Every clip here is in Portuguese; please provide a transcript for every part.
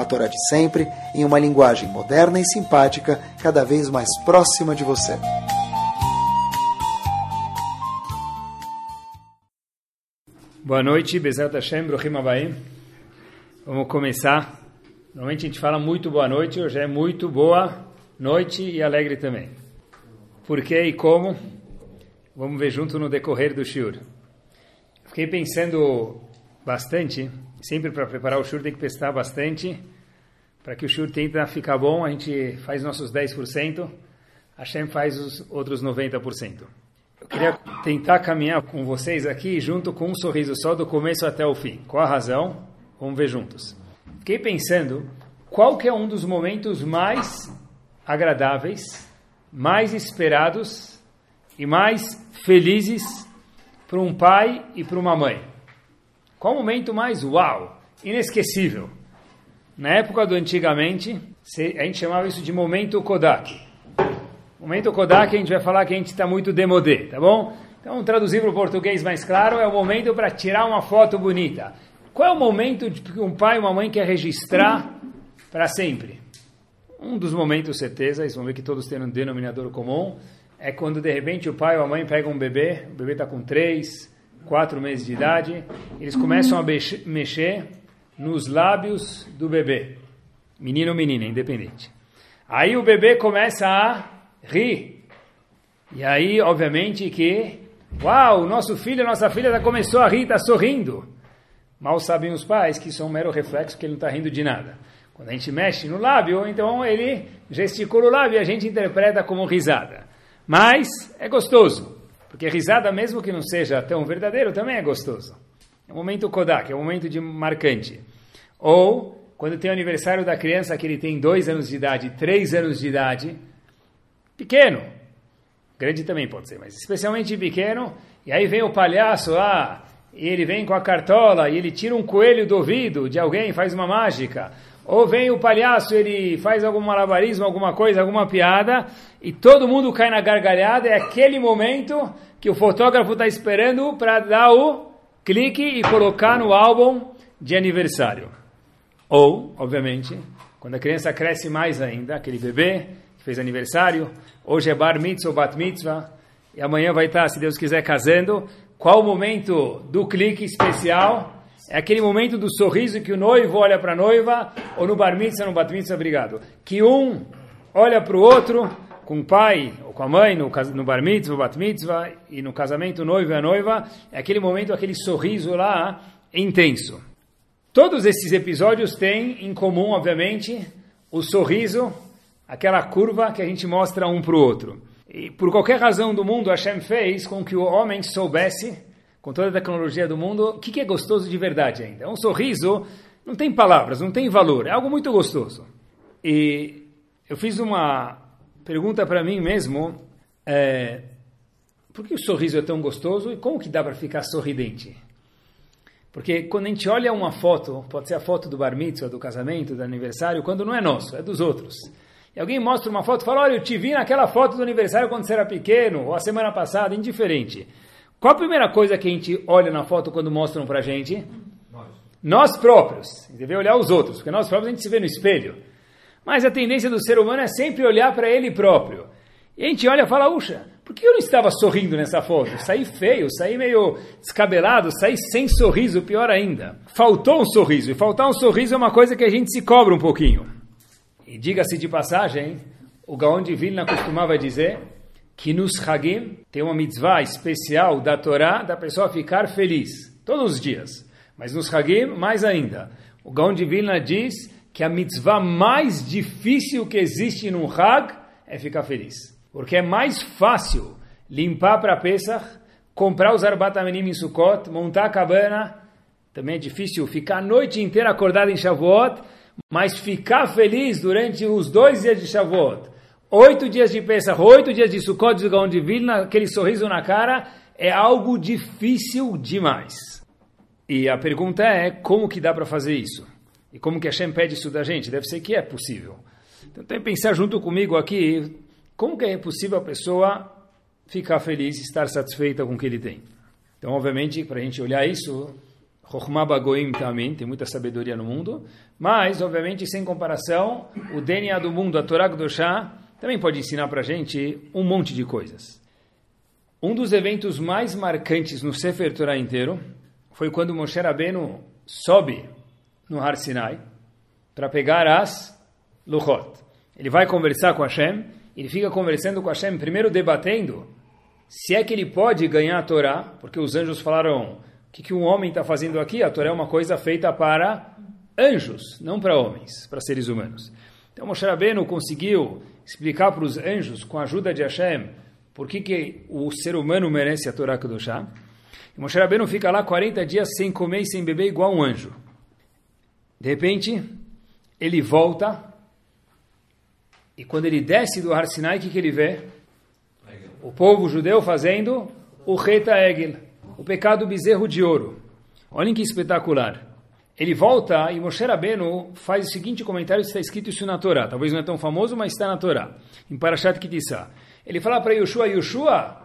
a Torá de sempre, em uma linguagem moderna e simpática, cada vez mais próxima de você. Boa noite, Bezerra Hashem, Brohim Abaim. Vamos começar. Normalmente a gente fala muito boa noite, hoje é muito boa noite e alegre também. Por que e como? Vamos ver junto no decorrer do Shur. Fiquei pensando bastante Sempre para preparar o shur tem que prestar bastante. Para que o shur tenta ficar bom, a gente faz nossos 10%, a Shem faz os outros 90%. Eu queria tentar caminhar com vocês aqui junto com um sorriso só do começo até o fim. Qual a razão? Vamos ver juntos. Fiquei pensando qual que é um dos momentos mais agradáveis, mais esperados e mais felizes para um pai e para uma mãe. Qual o momento mais uau, inesquecível? Na época do antigamente, a gente chamava isso de momento Kodak. Momento Kodak, a gente vai falar que a gente está muito demodé, tá bom? Então, traduzir para o português mais claro, é o momento para tirar uma foto bonita. Qual é o momento que um pai e uma mãe quer registrar para sempre? Um dos momentos, certeza, vocês vão ver que todos têm um denominador comum, é quando de repente o pai ou a mãe pegam um bebê, o bebê está com três, quatro meses de idade, eles começam a mexer nos lábios do bebê. Menino ou menina, independente. Aí o bebê começa a rir. E aí, obviamente, que, uau, nosso filho, nossa filha já começou a rir, está sorrindo. Mal sabem os pais que isso é um mero reflexo, que ele não está rindo de nada. Quando a gente mexe no lábio, então ele gesticula o lábio e a gente interpreta como risada. Mas é gostoso. Porque risada, mesmo que não seja tão verdadeiro, também é gostoso. É um momento Kodak, é um momento de marcante. Ou, quando tem o aniversário da criança, que ele tem dois anos de idade, três anos de idade, pequeno. Grande também pode ser, mas especialmente pequeno. E aí vem o palhaço lá, e ele vem com a cartola, e ele tira um coelho do ouvido de alguém, faz uma mágica. Ou vem o palhaço, ele faz algum malabarismo, alguma coisa, alguma piada, e todo mundo cai na gargalhada. É aquele momento que o fotógrafo está esperando para dar o clique e colocar no álbum de aniversário. Ou, obviamente, quando a criança cresce mais ainda, aquele bebê que fez aniversário, hoje é bar mitzvah ou bat mitzvah, e amanhã vai estar, se Deus quiser, casando. Qual o momento do clique especial? É aquele momento do sorriso que o noivo olha para a noiva, ou no bar mitzvah, no bat mitzvah, obrigado. Que um olha para o outro, com o pai ou com a mãe, no, no bar mitzvah, bat mitzvah, e no casamento, o noivo e a noiva, é aquele momento, aquele sorriso lá, intenso. Todos esses episódios têm em comum, obviamente, o sorriso, aquela curva que a gente mostra um para o outro. E por qualquer razão do mundo, Hashem fez com que o homem soubesse com toda a tecnologia do mundo, o que, é gostoso de verdade ainda? Um sorriso não tem palavras, não tem valor, é algo muito gostoso. E eu fiz uma pergunta para mim mesmo, é, por que o sorriso é tão gostoso e como que dá para ficar sorridente? Porque quando a gente olha uma foto, pode ser a foto do bar mitzvah, do casamento, do aniversário, quando não é nosso, é dos outros. E alguém mostra uma foto e fala, olha, eu te vi naquela foto do aniversário quando você era pequeno, ou a semana passada, indiferente. Qual a primeira coisa que a gente olha na foto quando mostram pra gente? Nós. Nós próprios. Deve olhar os outros, porque nós próprios a gente se vê no espelho. Mas a tendência do ser humano é sempre olhar para ele próprio. E a gente olha e fala, uxa, por que eu não estava sorrindo nessa foto? Saí feio, saí meio descabelado, saí sem sorriso, pior ainda. Faltou um sorriso, e faltar um sorriso é uma coisa que a gente se cobra um pouquinho. E diga-se de passagem, o Gaon de Vilna costumava dizer que nos Hagim tem uma mitzvah especial da Torá da pessoa ficar feliz, todos os dias. Mas nos Hagim, mais ainda. O Gaon de Vilna diz que a mitzvah mais difícil que existe no Hag é ficar feliz. Porque é mais fácil limpar para Pesach, comprar os Arbat em Sukkot, montar a cabana. Também é difícil ficar a noite inteira acordado em Shavuot, mas ficar feliz durante os dois dias de Shavuot, oito dias de Pesach, oito dias de Sukkot, de Gaon de Vilna, aquele sorriso na cara, é algo difícil demais. E a pergunta é, como que dá para fazer isso? E como que Hashem pede isso da gente? Deve ser que é possível. Então tem que pensar junto comigo aqui, como que é possível a pessoa ficar feliz e estar satisfeita com o que ele tem? Então, obviamente, para a gente olhar isso, Chokhmah Bagoim também, tem muita sabedoria no mundo, mas, obviamente, sem comparação, o DNA do mundo, a Torá Kedoshá, também pode ensinar para a gente um monte de coisas. Um dos eventos mais marcantes no Sefer Torah inteiro foi quando Moshe Rabbeinu sobe no Har Sinai para pegar as Luchot. Ele vai conversar com Hashem, ele fica conversando com Hashem, primeiro debatendo se é que ele pode ganhar a Torá, porque os anjos falaram, o que, que um homem está fazendo aqui? A Torá é uma coisa feita para anjos, não para homens, para seres humanos. Então Moshe Rabbeinu conseguiu explicar para os anjos, com a ajuda de Hashem, por que, que o ser humano merece a Torá Kedoshá. E Moshe Rabbeinu fica lá 40 dias sem comer e sem beber igual um anjo. De repente, ele volta e quando ele desce do Har Sinai, o que, que ele vê? O povo judeu fazendo o Reta Egel, o pecado bezerro de ouro. Olhem que espetacular. Ele volta e Moshe Rabbeinu faz o seguinte comentário, está escrito isso na Torá. Talvez não é tão famoso, mas está na Torá. Em Parashat Kitissá. Ele fala para Yoshua, Yoshua,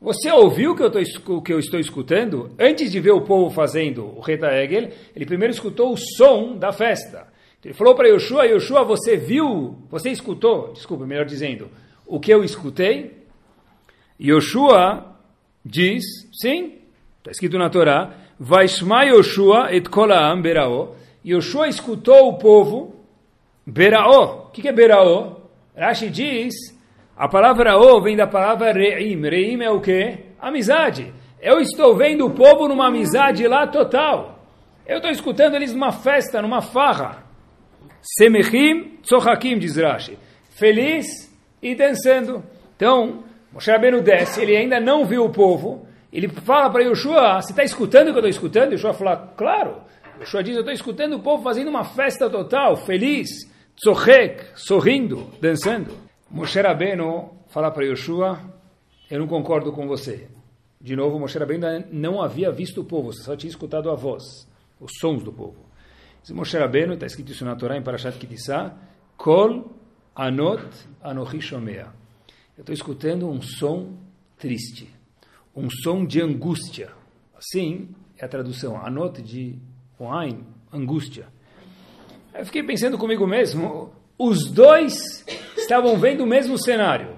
você ouviu o que, eu o que eu estou escutando? Antes de ver o povo fazendo o Reta Egel, ele primeiro escutou o som da festa. Ele falou para Yoshua, Yoshua, você viu, você escutou, desculpa, melhor dizendo, o que eu escutei? Yoshua diz, sim, está escrito na Torá, Vaishma Yoshua et kolaam berao. Yoshua escutou o povo, berao. O que, que é berao? Rashi diz, a palavra o vem da palavra reim. Reim é o que? Amizade. Eu estou vendo o povo numa amizade lá total. Eu estou escutando eles numa festa, numa farra. Semechim tzohakim, diz Rashi. Feliz e dançando. Então, Moshe Rabbeinu desce, ele ainda não viu o povo. Ele fala para Yoshua, você está escutando o que eu estou escutando? Yoshua fala, claro. Yoshua diz, eu estou escutando o povo fazendo uma festa total, feliz, tzohek, sorrindo, dançando. Moshe Rabbeinu fala para Yoshua, eu não concordo com você. De novo, Moshe Rabbeinu não havia visto o povo, só tinha escutado a voz, os sons do povo. Diz Moshe Rabbeinu, está escrito isso na Torá, em Parashat Kitissá, Kol anot anochi shomea. Eu estou escutando um som triste, um som de angústia. Assim é a tradução, anot de Oain, angústia. Eu fiquei pensando comigo mesmo, os dois estavam vendo o mesmo cenário.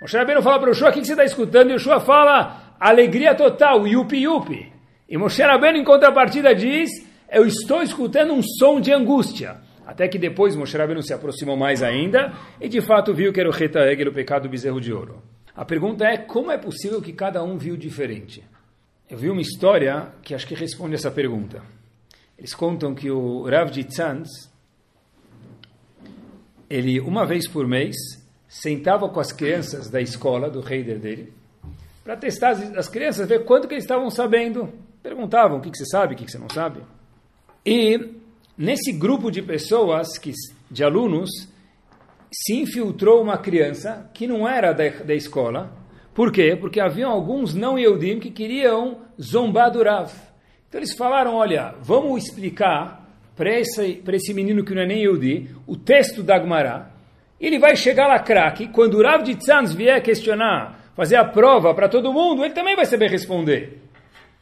Moshe Rabbeinu fala para o Yoshua, o que você está escutando? E o Yoshua fala, alegria total, yupi yupi. E Moshe Rabbeinu, em contrapartida, diz, eu estou escutando um som de angústia. Até que depois Moshe Rabbeinu se aproximou mais ainda e de fato viu que era o Reta Egel, o pecado do bezerro de ouro. A pergunta é, como é possível que cada um viu diferente? Eu vi uma história que acho que responde essa pergunta. Eles contam que o Rav de ele uma vez por mês sentava com as crianças da escola, do reider dele, para testar as, as, crianças, ver quanto que eles estavam sabendo. Perguntavam, o que, que você sabe, o que, que você não sabe. E nesse grupo de pessoas, que, de alunos, se infiltrou uma criança que não era da, da escola. Por quê? Porque haviam alguns não Yehudim que queriam zombar do Rav. Então eles falaram, olha, vamos explicar para esse, esse menino que não é nem Yehudi, o texto da Agmará. Ele vai chegar lá craque, quando o Rav de Tzanz vier questionar, fazer a prova para todo mundo, ele também vai saber responder.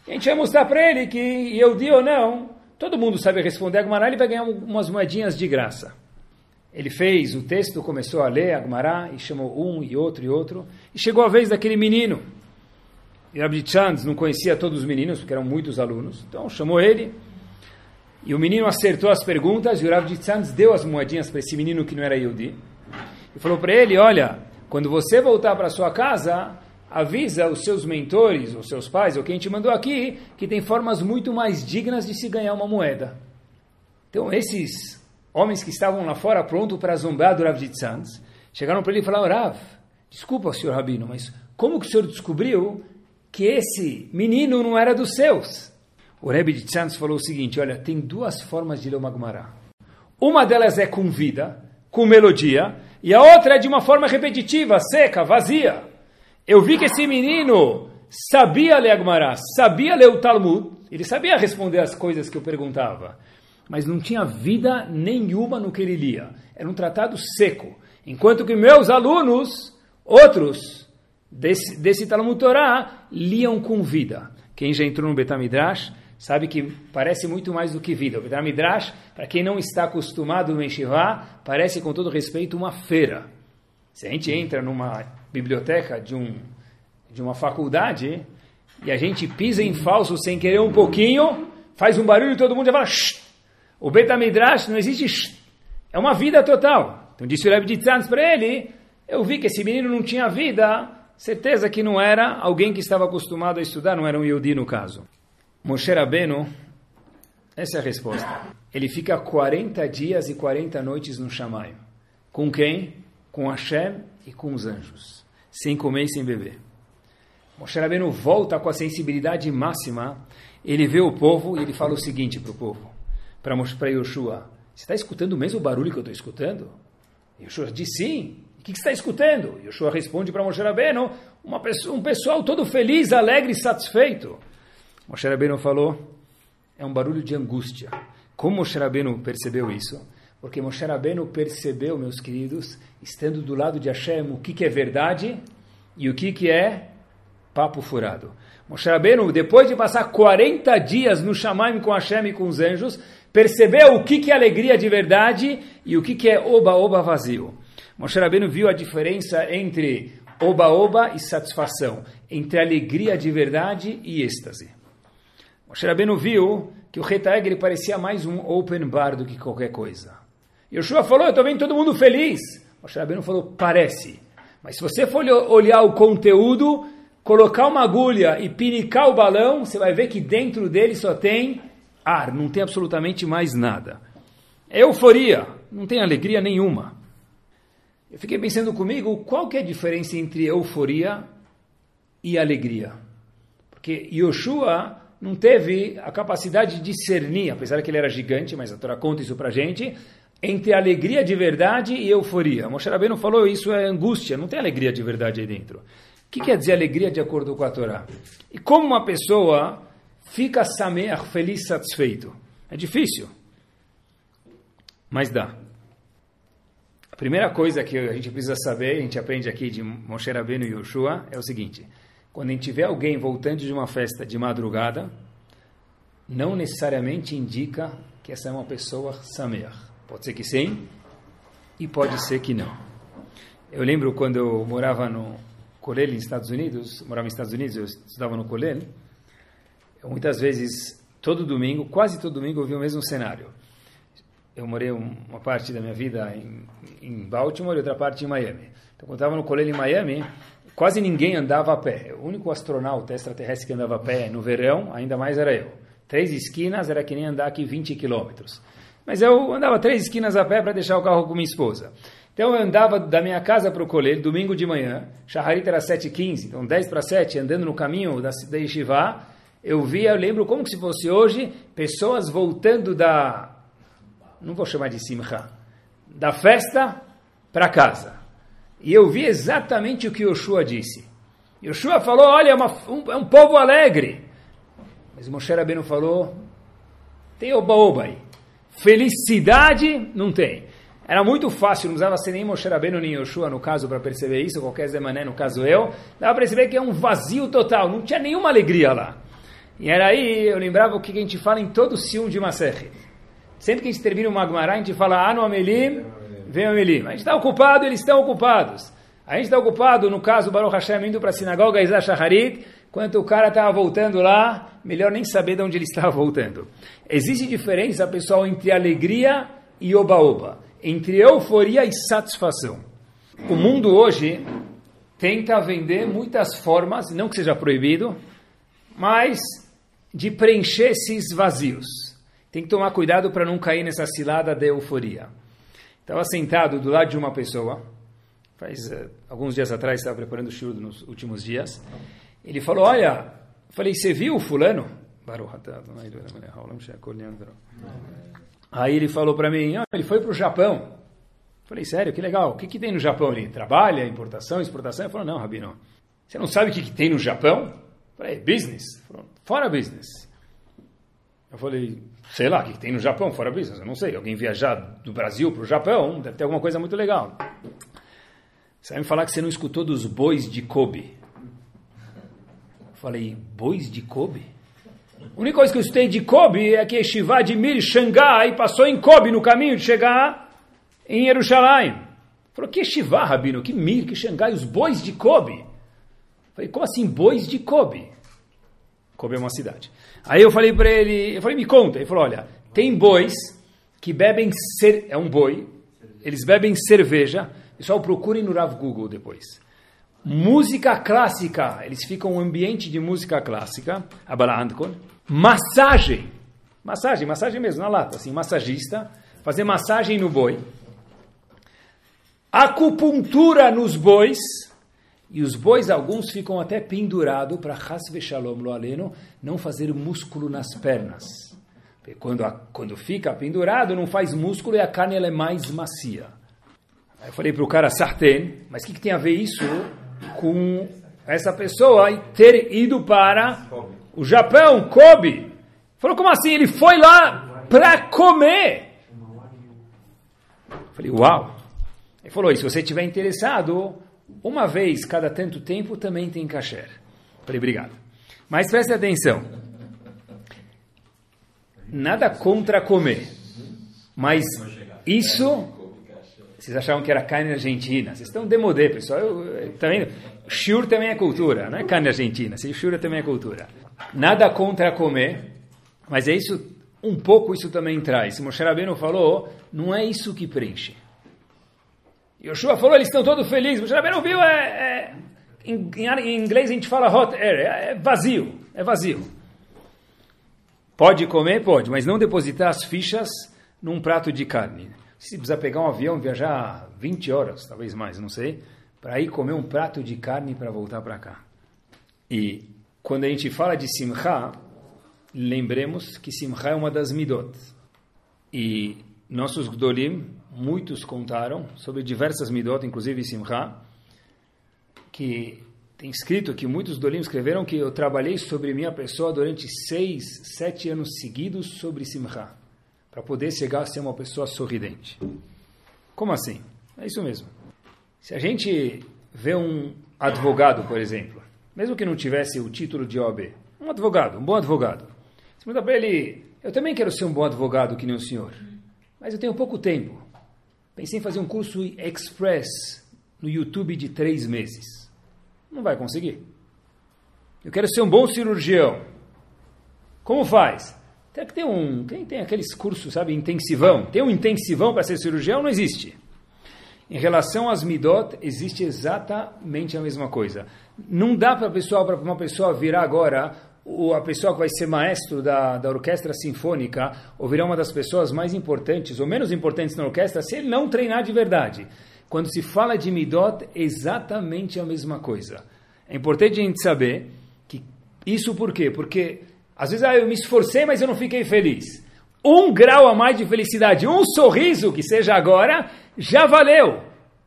a gente vai mostrar para ele que Yehudi ou não, Todo mundo sabe responder a Agmará, ele vai ganhar umas moedinhas de graça. Ele fez o texto, começou a ler Agmará, e chamou um e outro e outro, e chegou a vez daquele menino. E Rabbi Chands não conhecia todos os meninos, porque eram muitos alunos, então chamou ele, e o menino acertou as perguntas, e o Rabbi Chands deu as moedinhas para esse menino que não era Yehudi, e falou para ele, olha, quando você voltar para sua casa, avisa os seus mentores, os seus pais, ou quem te mandou aqui, que tem formas muito mais dignas de se ganhar uma moeda. Então, esses homens que estavam lá fora pronto para zombar do Rav de chegaram para ele e falaram, Rav, desculpa, senhor Rabino, mas como que o senhor descobriu que esse menino não era dos seus? O Rebbe de falou o seguinte, olha, tem duas formas de ler uma Gemara. Uma delas é com vida, com melodia, e a outra é de uma forma repetitiva, seca, vazia. Eu vi que esse menino sabia ler Agmará, sabia ler o Talmud, ele sabia responder as coisas que eu perguntava, mas não tinha vida nenhuma no que ele lia. Era um tratado seco. Enquanto que meus alunos, outros desse, desse Talmud Torá, liam com vida. Quem já entrou no Betamidrash sabe que parece muito mais do que vida. O Betamidrash, para quem não está acostumado no Yeshiva, parece com todo respeito uma feira. Se a gente entra numa biblioteca de, um, de uma faculdade e a gente pisa em falso sem querer um pouquinho, faz um barulho e todo mundo já fala Shh! O Betamidrash não existe Shh! É uma vida total. Então disse o Rebbe de para ele, eu vi que esse menino não tinha vida, certeza que não era alguém que estava acostumado a estudar, não era um Yodi no caso. Moshe Rabbeinu, essa é a resposta. Ele fica 40 dias e 40 noites no Shamayim. Com quem? Com Hashem e com os anjos. Sem comer e sem beber. Moshe Rabbeinu volta com a sensibilidade máxima. Ele vê o povo e ele fala o seguinte para o povo. Para Yoshua. Você está escutando o mesmo barulho que eu estou escutando? Yoshua diz sim. O que, que você está escutando? Yoshua responde para Moshe Rabbeinu. Uma pessoa, um pessoal todo feliz, alegre e satisfeito. Moshe Rabbeinu falou, é um barulho de angústia. Como Moshe Rabbeinu percebeu isso? Porque Moshe Rabbeinu percebeu, meus queridos, estando do lado de Hashem, o que, que é verdade e o que, que é papo furado. Moshe Rabbeinu, depois de passar 40 dias no Shamaim com Hashem e com os anjos, percebeu o que, que é alegria de verdade e o que, que é oba-oba vazio. Moshe Rabbeinu viu a diferença entre oba-oba e satisfação, entre alegria de verdade e êxtase. Moshe Rabbeinu viu que o Retaeg parecia mais um open bar do que qualquer coisa. Yoshua falou, eu estou vendo todo mundo feliz. Moshe Rabbeinu falou, parece. Mas se você for olhar o conteúdo, colocar uma agulha e pinicar o balão, você vai ver que dentro dele só tem ar, não tem absolutamente mais nada. É euforia, não tem alegria nenhuma. Eu fiquei pensando comigo, qual que é a diferença entre euforia e alegria? Porque Yoshua não teve a capacidade de discernir, apesar que ele era gigante, mas a Torá conta isso para gente, entre alegria de verdade e euforia. Moshe Rabbeinu falou isso é angústia, não tem alegria de verdade aí dentro. O que quer dizer alegria de acordo com a Torá? E como uma pessoa fica sameach, feliz, satisfeito? É difícil, mas dá. A primeira coisa que a gente precisa saber, a gente aprende aqui de Moshe Rabbeinu e Yoshua, é o seguinte quando a gente vê alguém voltando de uma festa de madrugada, não necessariamente indica que essa é uma pessoa samer. Pode ser que sim, e pode ser que não. Eu lembro quando eu morava no Colel, nos Estados Unidos, morava nos Estados Unidos, eu estudava no Colel, muitas vezes, todo domingo, quase todo domingo, eu vi o mesmo cenário. Eu morei uma parte da minha vida em, em Baltimore e outra parte em Miami. Então, quando eu estava no Colel em Miami, Quase ninguém andava a pé. O único astronauta extraterrestre que andava a pé no verão, ainda mais era eu. Três esquinas era que nem andar aqui 20 quilômetros. Mas eu andava três esquinas a pé para deixar o carro com minha esposa. Então eu andava da minha casa para o colégio, domingo de manhã, Shaharit era 7h15, então 10 para 7, andando no caminho da, da Yeshiva, eu via, eu lembro como se fosse hoje, pessoas voltando da, não vou chamar de Simcha, da festa para casa. E eu vi exatamente o que Yoshua disse. Yoshua falou, olha, é, uma, um, é um povo alegre. Mas Moshe Rabbeinu falou, tem oba-oba aí. Felicidade não tem. Era muito fácil, não precisava ser nem Moshe Rabbeinu nem Yoshua no caso para perceber isso, qualquer Zemané no caso eu. Dava para perceber que é um vazio total, não tinha nenhuma alegria lá. E era aí, eu lembrava o que a gente fala em todo o Sium de Maserhet. Sempre que a gente termina o Magmará, a gente fala Anu Amelim, vem o Elim. A gente está ocupado, eles estão ocupados. A gente está ocupado, no caso, Baruch Hashem indo para a sinagoga Isaac Shaharit, quando o cara estava voltando lá, melhor nem saber de onde ele estava voltando. Existe diferença, pessoal, entre alegria e oba-oba, entre euforia e satisfação. O mundo hoje tenta vender muitas formas, não que seja proibido, mas de preencher esses vazios. Tem que tomar cuidado para não cair nessa cilada de euforia. Estava sentado do lado de uma pessoa, faz uh, alguns dias atrás, estava preparando o shiur nos últimos dias. Ele falou: Olha, falei, você viu o fulano? Aí ele falou para mim, ah, ele foi para o Japão. Falei, sério, que legal. O que, que tem no Japão ali? Trabalha, importação, exportação? Ele falou, não, Rabino, você não sabe o que, que tem no Japão? Falei, business. Falou, fora business. Eu falei, sei lá, o que, que tem no Japão, fora business? Eu não sei. Alguém viajar do Brasil para o Japão, deve ter alguma coisa muito legal. Você vai me falar que você não escutou dos bois de Kobe. Falei, bois de Kobe? A única coisa que eu escutei de Kobe é que Yeshiva de Mir Xangai passou em Kobe no caminho de chegar em Jerusalém. Falou, que Yeshiva, Rabino, que Mir, que Xangai, os bois de Kobe. Falei, como assim bois de Kobe? Kobe é uma cidade. Aí eu falei para ele, eu falei, me conta. Ele falou, olha, tem bois que bebem, cer é um boi, eles bebem cerveja. Pessoal, procurem no Rav Google depois. Música clássica, eles ficam um ambiente de música clássica. Massagem, massagem, massagem mesmo, na lata, assim, massagista, fazer massagem no boi. Acupuntura nos bois, e os bois, alguns ficam até pendurados para Hasve Shalom não fazer músculo nas pernas. Quando, a, quando fica pendurado, não faz músculo e a carne ela é mais macia. Aí eu falei para o cara, Sarten, mas o que, que, tem a ver isso com essa pessoa ter ido para o Japão, Kobe? Falou, como assim? Ele foi lá para comer. Falei, uau. Ele falou, e se você estiver interessado, uma vez cada tanto tempo também tem kasher. Falei, obrigado. Mas preste atenção. Nada contra comer. Mas isso. Vocês achavam que era carne argentina. Vocês estão demodé, pessoal. Eu, eu, tá? Shur também é cultura, não é carne argentina. Shur também é cultura. Nada contra comer, mas é isso, um pouco isso também traz. Moshe Rabbeinu falou, não é isso que preenche. Yoshua falou, eles estão todos felizes. Moshe Rabbeinu viu, é, é em, em, inglês a gente fala hot air, é, é vazio, é vazio. Pode comer? Pode, mas não depositar as fichas num prato de carne. Se precisa pegar um avião, viajar 20 horas, talvez mais, não sei, para ir comer um prato de carne para voltar para cá. E quando a gente fala de Simcha, lembremos que Simcha é uma das midot. E nossos Gdolim, muitos contaram sobre diversas midot, inclusive Simcha, que tem escrito que muitos Gdolim escreveram que eu trabalhei sobre minha pessoa durante seis, sete anos seguidos sobre Simcha, para poder chegar a ser uma pessoa sorridente. Como assim? É isso mesmo. Se a gente vê um advogado, por exemplo, mesmo que não tivesse o título de OAB, um advogado, um bom advogado, você pergunta para ele, eu também quero ser um bom advogado que nem o senhor, mas eu tenho pouco tempo. Pensei em fazer um curso express no YouTube de três meses. Não vai conseguir. Eu quero ser um bom cirurgião. Como faz? Tem que ter um. Quem tem aqueles cursos, sabe, intensivão? Tem um intensivão para ser cirurgião? Não existe. Em relação às midot, existe exatamente a mesma coisa. Não dá para pessoa, para uma pessoa virar agora a pessoa que vai ser maestro da, da orquestra sinfônica ou virar uma das pessoas mais importantes ou menos importantes na orquestra se ele não treinar de verdade. Quando se fala de midot, é exatamente a mesma coisa. É importante a gente saber que isso por quê? Porque às vezes ah, eu me esforcei, mas eu não fiquei feliz. Um grau a mais de felicidade, um sorriso que seja agora, já valeu.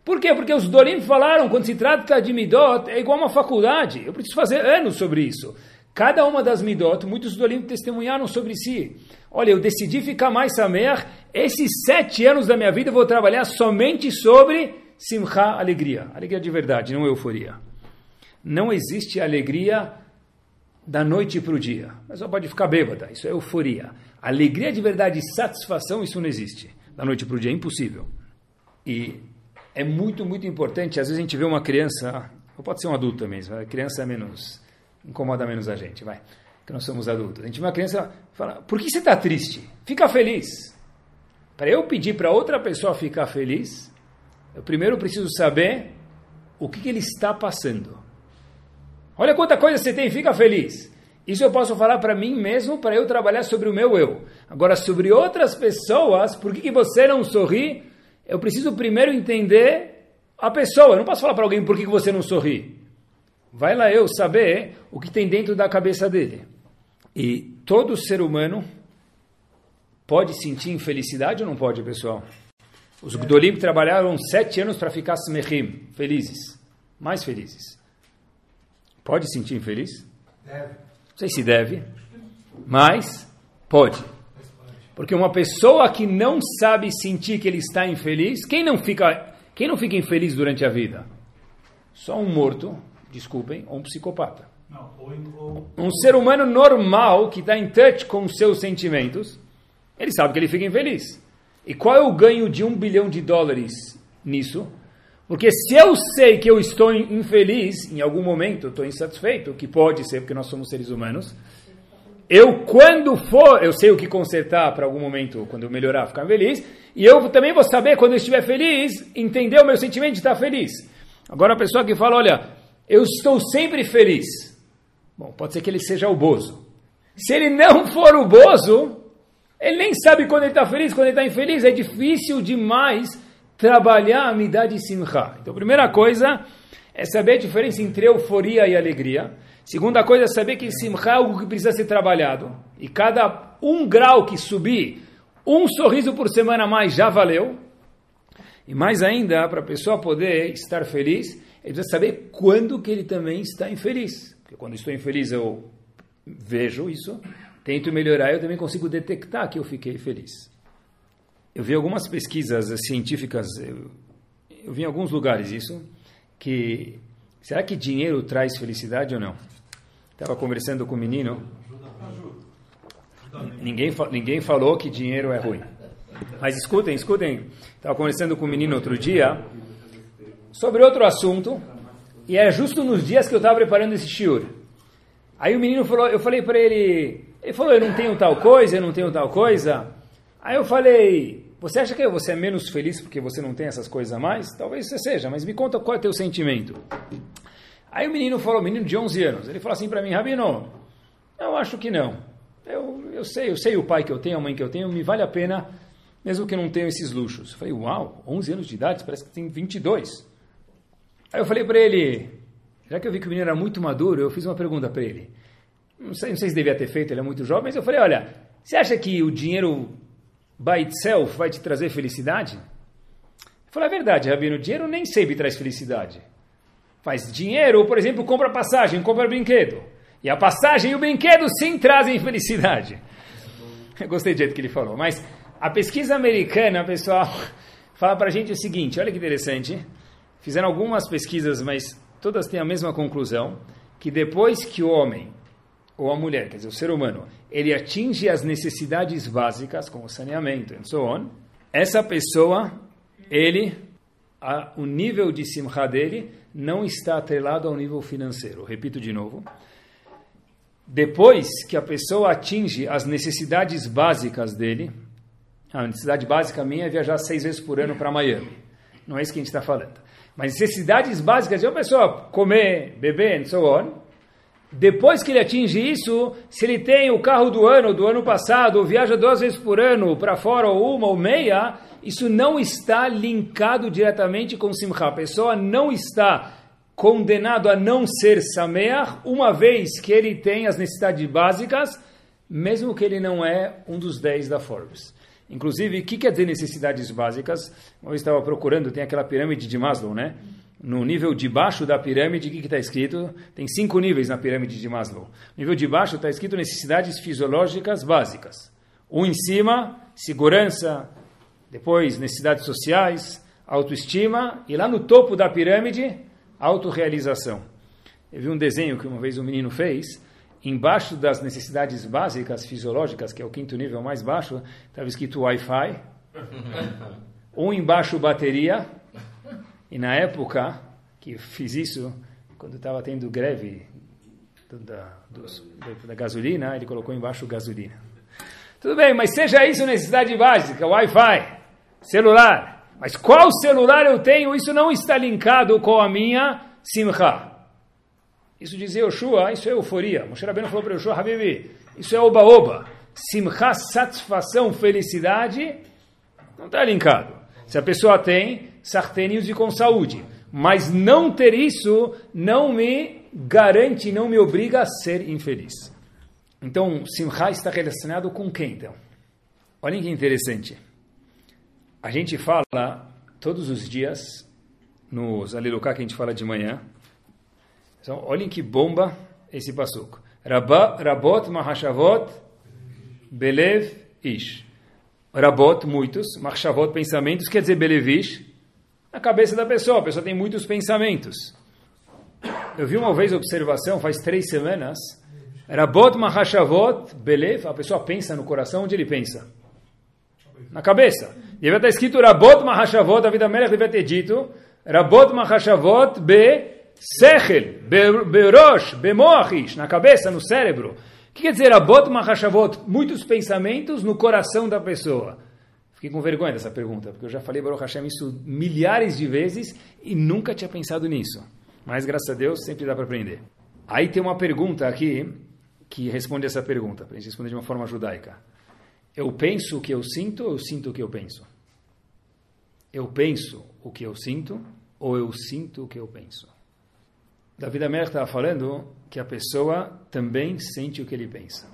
Por quê? Porque os Dorim falaram, quando se trata de Midot, é igual uma faculdade. Eu preciso fazer anos sobre isso. Cada uma das midot, muitos do Olimpo testemunharam sobre si. Olha, eu decidi ficar mais samer, esses sete anos da minha vida eu vou trabalhar somente sobre simcha, alegria. Alegria de verdade, não euforia. Não existe alegria da noite para o dia. Mas só pode ficar bêbada, isso é euforia. Alegria de verdade e satisfação, isso não existe. Da noite para o dia é impossível. E é muito, muito importante, às vezes a gente vê uma criança, ou pode ser um adulto também, a criança é menos incomoda menos a gente, vai. Que nós somos adultos. A gente vê uma criança fala, por que você está triste? Fica feliz. Para eu pedir para outra pessoa ficar feliz, eu primeiro preciso saber o que, que ele está passando. Olha quanta coisa você tem, fica feliz. Isso eu posso falar para mim mesmo, para eu trabalhar sobre o meu eu. Agora, sobre outras pessoas, por que, que você não sorri? Eu preciso primeiro entender a pessoa. Eu não posso falar para alguém por que, que você não sorri. Vai lá eu saber o que tem dentro da cabeça dele. E todo ser humano pode sentir infelicidade ou não pode, pessoal? Os Gdolim trabalharam sete anos para ficar smechim, felizes, mais felizes. Pode sentir infeliz? Deve. Não sei se deve, mas pode. Porque uma pessoa que não sabe sentir que ele está infeliz, quem não fica, quem não fica infeliz durante a vida? Só um morto, desculpem, ou um psicopata. Não, ou. Um ser humano normal que está em touch com os seus sentimentos, ele sabe que ele fica infeliz. E qual é o ganho de um bilhão de dólares nisso? Porque se eu sei que eu estou infeliz, em algum momento estou insatisfeito, que pode ser porque nós somos seres humanos, eu quando for, eu sei o que consertar para algum momento, quando eu melhorar, ficar feliz, e eu também vou saber quando eu estiver feliz, entender o meu sentimento de estar feliz. Agora a pessoa que fala, olha, eu estou sempre feliz. Bom, pode ser que ele seja o Bozo. Se ele não for o Bozo, ele nem sabe quando ele está feliz, quando ele está infeliz. É difícil demais trabalhar a midá de simcha. Então, a primeira coisa é saber a diferença entre euforia e alegria. Segunda coisa é saber que simcha é algo que precisa ser trabalhado. E cada um grau que subir, um sorriso por semana a mais já valeu. E mais ainda, para a pessoa poder estar feliz, ele precisa saber quando que ele também está infeliz. Porque quando estou infeliz eu vejo isso, tento melhorar, eu também consigo detectar que eu fiquei feliz. Eu vi algumas pesquisas científicas, eu, eu vi em alguns lugares isso, que será que dinheiro traz felicidade ou não? Estava conversando com um menino, ninguém, ninguém falou que dinheiro é ruim. Mas escutem, escutem, estava conversando com um menino outro dia sobre outro assunto, e é justo nos dias que eu estava preparando esse shiur. Aí o menino falou, eu falei para ele, ele falou, eu não tenho tal coisa, eu não tenho tal coisa. Aí eu falei, você acha que você é menos feliz porque você não tem essas coisas a mais? Talvez você seja, mas me conta qual é o teu sentimento. Aí o menino falou, menino de 11 anos, ele falou assim para mim, Rabino, eu acho que não. Eu, eu sei, eu sei o pai que eu tenho, a mãe que eu tenho, me vale a pena, mesmo que eu não tenha esses luxos. Eu falei, uau, 11 anos de idade, parece que tem 22. Aí eu falei para ele, já que eu vi que o menino era muito maduro, eu fiz uma pergunta para ele não sei, não sei se devia ter feito, ele é muito jovem, mas eu falei, olha, você acha que o dinheiro by itself vai te trazer felicidade? Falou, é verdade, Rabino, dinheiro nem sempre traz felicidade. Faz dinheiro, por exemplo, compra passagem, compra brinquedo. E a passagem e o brinquedo sim trazem felicidade. Eu gostei do jeito que ele falou. Mas a pesquisa americana, pessoal, fala para a gente o seguinte, olha que interessante. Fizeram algumas pesquisas, mas todas têm a mesma conclusão, que depois que o homem ou a mulher, quer dizer, o ser humano, ele atinge as necessidades básicas, como saneamento e so on, essa pessoa, ele, a, o nível de simcha dele não está atrelado ao nível financeiro. Repito de novo. Depois que a pessoa atinge as necessidades básicas dele, a necessidade básica minha é viajar seis vezes por ano para Miami. Não é isso que a gente está falando. Mas necessidades básicas de uma pessoa comer, beber e so on, depois que ele atinge isso, se ele tem o carro do ano, do ano passado, ou viaja duas vezes por ano para fora, ou uma ou meia, isso não está linkado diretamente com Simcha. A pessoa não está condenado a não ser Sameach, uma vez que ele tem as necessidades básicas, mesmo que ele não é um dos dez da Forbes. Inclusive, o que quer dizer necessidades básicas? Eu estava procurando, tem aquela pirâmide de Maslow, né? No nível de baixo da pirâmide, o que está escrito? Tem cinco níveis na pirâmide de Maslow. No nível de baixo está escrito necessidades fisiológicas básicas. Um em cima, segurança, depois necessidades sociais, autoestima, e lá no topo da pirâmide, autorrealização. Eu vi um desenho que uma vez um menino fez, embaixo das necessidades básicas fisiológicas, que é o quinto nível mais baixo, estava escrito Wi-Fi, um embaixo bateria, e na época que fiz isso, quando estava tendo greve da, dos, da gasolina, ele colocou embaixo gasolina. Tudo bem, mas seja isso necessidade básica, Wi-Fi, celular. Mas qual celular eu tenho? Isso não está linkado com a minha simcha. Isso dizia Yoshua, isso é euforia. Moshe Rabbeinu falou para Yoshua, Habibi, isso é oba-oba. Simcha, satisfação, felicidade, não está linkado. Se a pessoa tem, sartênios e com saúde. Mas não ter isso não me garante, não me obriga a ser infeliz. Então, Simcha está relacionado com quem, então? Olhem que interessante. A gente fala todos os dias nos Aliluká que a gente fala de manhã. Então, olhem que bomba esse passuco. Rabot Mahashavot Belev Ish. Rabot, muitos. Mahashavot, pensamentos. Quer dizer Belevish? Na cabeça da pessoa. A pessoa tem muitos pensamentos. Eu vi uma vez observação, faz três semanas. Rabot Mahashavot Belev. A pessoa pensa no coração. Onde ele pensa? na cabeça. Devia estar escrito Rabot Mahashavot, vida Melech devia ter dito Rabot Mahashavot be Sechel, be Rosh, be Moachish, na cabeça, no cérebro. O que quer dizer Rabot Mahashavot? Muitos pensamentos no coração da pessoa. Fiquei com vergonha dessa pergunta, porque eu já falei Baruch Hashem isso milhares de vezes e nunca tinha pensado nisso. Mas, graças a Deus, sempre dá para aprender. Aí tem uma pergunta aqui que responde essa pergunta, para a gente responder de uma forma judaica. Eu penso o que eu sinto ou eu sinto o que eu penso? Eu penso o que eu sinto ou eu sinto o que eu penso? David Amer estava falando que a pessoa também sente o que ele pensa.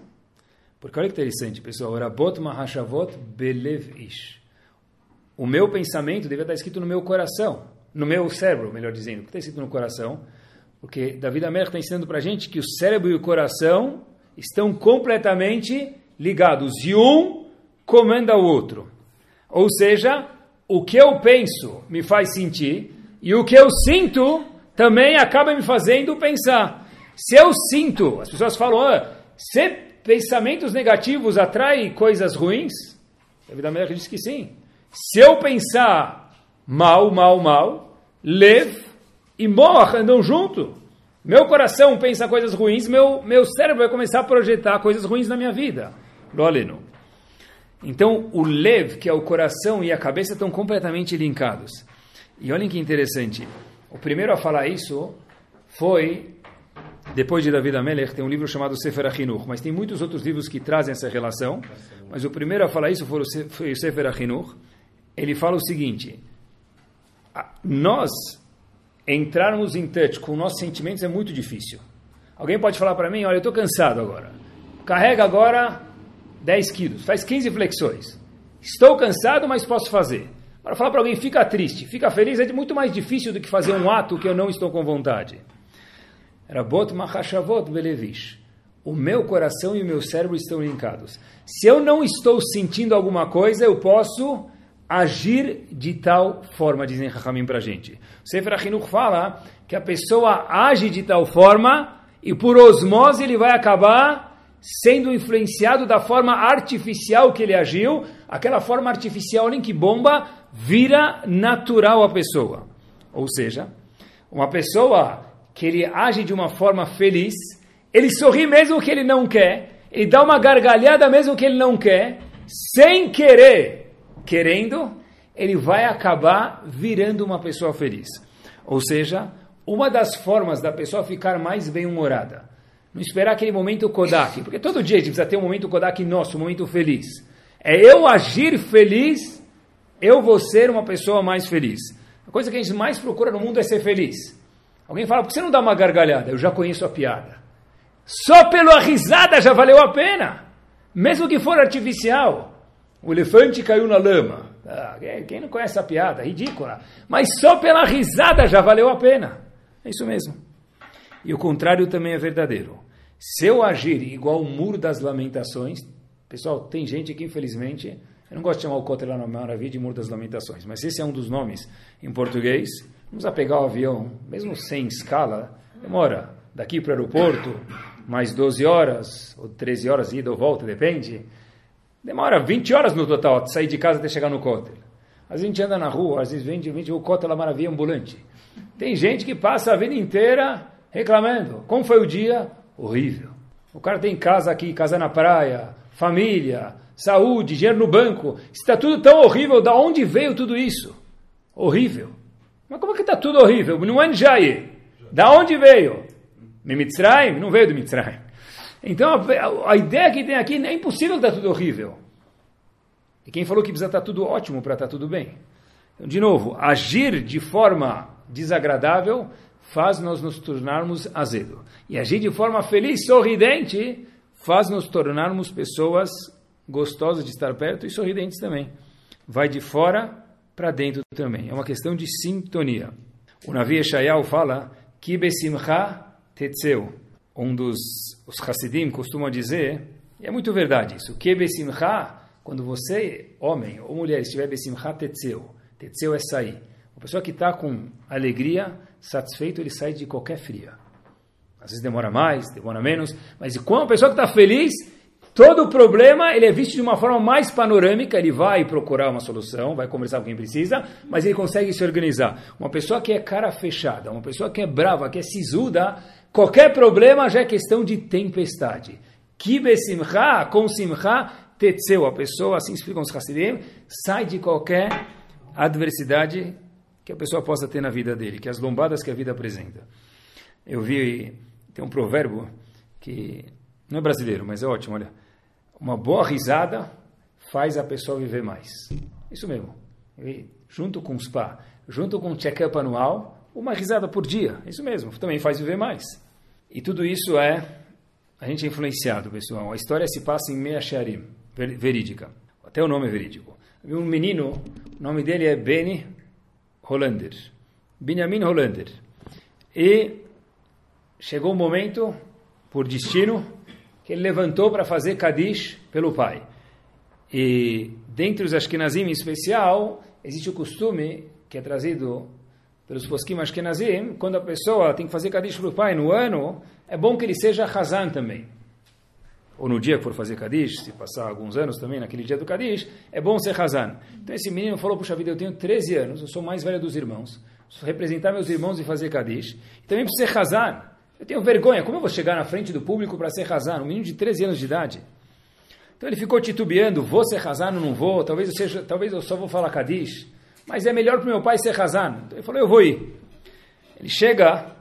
Porque olha que interessante, pessoal. Rabot mahashavot belev ish. O meu pensamento deve estar escrito no meu coração, no meu cérebro, melhor dizendo. Que está escrito no coração? Porque David Amer está ensinando para a gente que o cérebro e o coração estão completamente ligados e um comanda o outro. Ou seja, o que eu penso me faz sentir e o que eu sinto também acaba me fazendo pensar. Se eu sinto, as pessoas falam, ah, se pensamentos negativos atraem coisas ruins, a vida médica diz que sim. Se eu pensar mal, mal, mal, lev e morra andam junto. Meu coração pensa coisas ruins, meu, meu cérebro vai começar a projetar coisas ruins na minha vida. Loleno. Então, o lev, que é o coração e a cabeça, estão completamente linkados. E olhem que interessante. O primeiro a falar isso foi, depois de David Amelech, tem um livro chamado Sefer Achinuch, mas tem muitos outros livros que trazem essa relação. Mas o primeiro a falar isso foi o Sefer Achinuch. Ele fala o seguinte: nós entrarmos em touch com nossos sentimentos é muito difícil. Alguém pode falar para mim, olha, eu estou cansado agora. Carrega agora 10 quilos, faz 15 flexões. Estou cansado, mas posso fazer. Para falar para alguém, fica triste, fica feliz, é muito mais difícil do que fazer um ato que eu não estou com vontade. Rabot machashavot belevish. O meu coração e o meu cérebro estão linkados. Se eu não estou sentindo alguma coisa, eu posso agir de tal forma, dizem Rahamim para a gente. O Sefer fala que a pessoa age de tal forma e por osmose ele vai acabar sendo influenciado da forma artificial que ele agiu, aquela forma artificial em que bomba vira natural a pessoa. Ou seja, uma pessoa que ele age de uma forma feliz, ele sorri mesmo que ele não quer, ele dá uma gargalhada mesmo que ele não quer, sem querer, querendo, ele vai acabar virando uma pessoa feliz. Ou seja, uma das formas da pessoa ficar mais bem-humorada não esperar aquele momento Kodak, porque todo dia a gente precisa ter um momento Kodak nosso, um momento feliz. É eu agir feliz, eu vou ser uma pessoa mais feliz. A coisa que a gente mais procura no mundo é ser feliz. Alguém fala, por que você não dá uma gargalhada? Eu já conheço a piada. Só pela risada já valeu a pena. Mesmo que for artificial. O elefante caiu na lama. Ah, quem não conhece a piada? Ridícula. Mas só pela risada já valeu a pena. É isso mesmo. E o contrário também é verdadeiro. Se eu agir igual o muro das lamentações, pessoal, tem gente que infelizmente, eu não gosto de chamar o Kotel Maravilha de muro das lamentações, mas esse é um dos nomes em português. Vamos a pegar o avião, mesmo sem escala, demora daqui para o aeroporto, mais 12 horas, ou 13 horas, ida ou volta, depende. Demora 20 horas no total, de sair de casa até chegar no Kotel. Às vezes a gente anda na rua, às vezes vende, vende o Kotel Maravilha ambulante. Tem gente que passa a vida inteira reclamando. Como foi o dia? Horrível. O cara tem casa aqui, casa na praia, família, saúde, dinheiro no banco. Está tudo tão horrível, da onde veio tudo isso? Horrível. Mas como é que está tudo horrível? É. Da onde veio? Mitzrayim? Não veio do Mitzrayim. Então a, a, ideia que tem aqui é impossível estar tudo horrível. E quem falou que precisa estar tudo ótimo para estar tudo bem? Então, de novo, agir de forma desagradável faz nós nos tornarmos azedo. E agir de forma feliz, sorridente, faz nos tornarmos pessoas gostosas de estar perto e sorridentes também. Vai de fora para dentro também. É uma questão de sintonia. O Navi Eshayahu fala que besimcha tetzeu. Um dos os Hasidim costuma dizer, e é muito verdade isso, que besimcha, quando você, homem ou mulher, estiver besimcha tetzeu, tetzeu é sair. Uma pessoa que está com alegria, satisfeito, ele sai de qualquer fria. Às vezes demora mais, demora menos, mas quando uma pessoa que está feliz, todo problema ele é visto de uma forma mais panorâmica, ele vai procurar uma solução, vai conversar com quem precisa, mas ele consegue se organizar. Uma pessoa que é cara fechada, uma pessoa que é brava, que é sisuda, qualquer problema já é questão de tempestade. Kibe simcha, com simcha, tetzeu, a pessoa, assim explicam os Hassidim, sai de qualquer adversidade que a pessoa possa ter na vida dele, que as lombadas que a vida apresenta. Eu vi tem um provérbio que não é brasileiro, mas é ótimo, olha. Uma boa risada faz a pessoa viver mais. Isso mesmo. E, junto com o spa, junto com o check-up anual, uma risada por dia. Isso mesmo, também faz viver mais. E tudo isso é a gente é influenciado, pessoal. A história se passa em Mea Shearim, verídica. Até o nome é verídico. Um menino, o nome dele é Benny Hollander. Benjamin Hollander. E chegou um momento, por destino, que ele levantou para fazer Kadish pelo pai. E dentre os Ashkenazim em especial, existe o costume que é trazido pelos poskim Ashkenazim, quando a pessoa tem que fazer Kadish para o pai no ano, é bom que ele seja Hazan também. Ou no dia que for fazer Kadish, se passar alguns anos também naquele dia do Kadish, é bom ser Hazan. Então esse menino falou, puxa vida, eu tenho 13 anos, eu sou mais velho dos irmãos, preciso representar meus irmãos e fazer Kadish, e também preciso ser Hazan. Eu tenho vergonha, como eu vou chegar na frente do público para ser Hazan? Um menino de 13 anos de idade. Então ele ficou titubeando, vou ser Hazan ou não vou, talvez eu, seja, talvez eu só vou falar Kadish, mas é melhor para meu pai ser Hazan. Então ele falou, eu vou ir. Ele chega,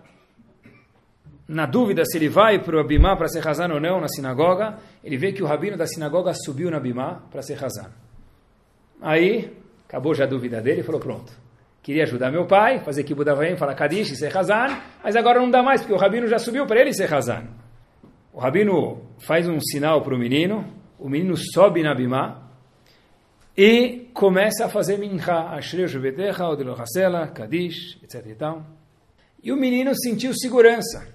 na dúvida se ele vai para o Abimá para ser Hazan ou não na sinagoga, ele vê que o rabino da sinagoga subiu na Abimá para ser Hazan. Aí, acabou já a dúvida dele e falou, pronto queria ajudar meu pai, fazer Kibbutz Avayim, falar Kadish ser Hazan, mas agora não dá mais, porque o Rabino já subiu para ele ser Hazan. O Rabino faz um sinal para o menino, o menino sobe na Bimá e começa a fazer Mincha, Ashrei Juvetecha, Odelo Hasela, Kadish, etc. E, tal. e o menino sentiu segurança.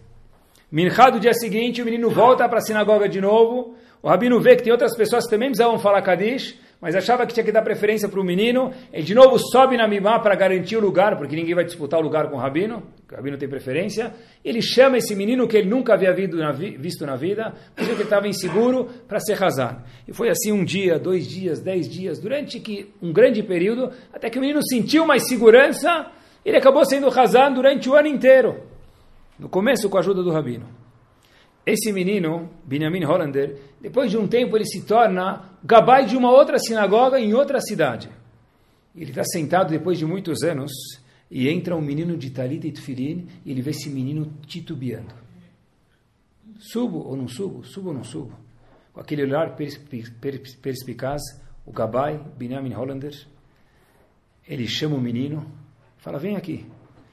Mincha do dia seguinte, o menino volta para a sinagoga de novo, o Rabino vê que tem outras pessoas que também precisavam falar Kadish, mas achava que tinha que dar preferência para o menino, e de novo sobe na Mimá para garantir o lugar, porque ninguém vai disputar o lugar com o Rabino, o Rabino tem preferência. Ele chama esse menino que ele nunca havia visto na vida, porque ele estava inseguro, para ser Hazan. E foi assim um dia, dois dias, dez dias, durante que, um grande período, até que o menino sentiu mais segurança, ele acabou sendo Hazan durante o ano inteiro. No começo, com a ajuda do Rabino. Esse menino, Benjamin Hollander, depois de um tempo ele se torna gabai de uma outra sinagoga em outra cidade. Ele está sentado depois de muitos anos e entra um menino de Talita e Tfilin e ele vê esse menino titubeando. Subo ou não subo? Subo ou não subo? Com aquele olhar perspicaz, o gabai, Benjamin Hollander, ele chama o menino, fala, vem aqui,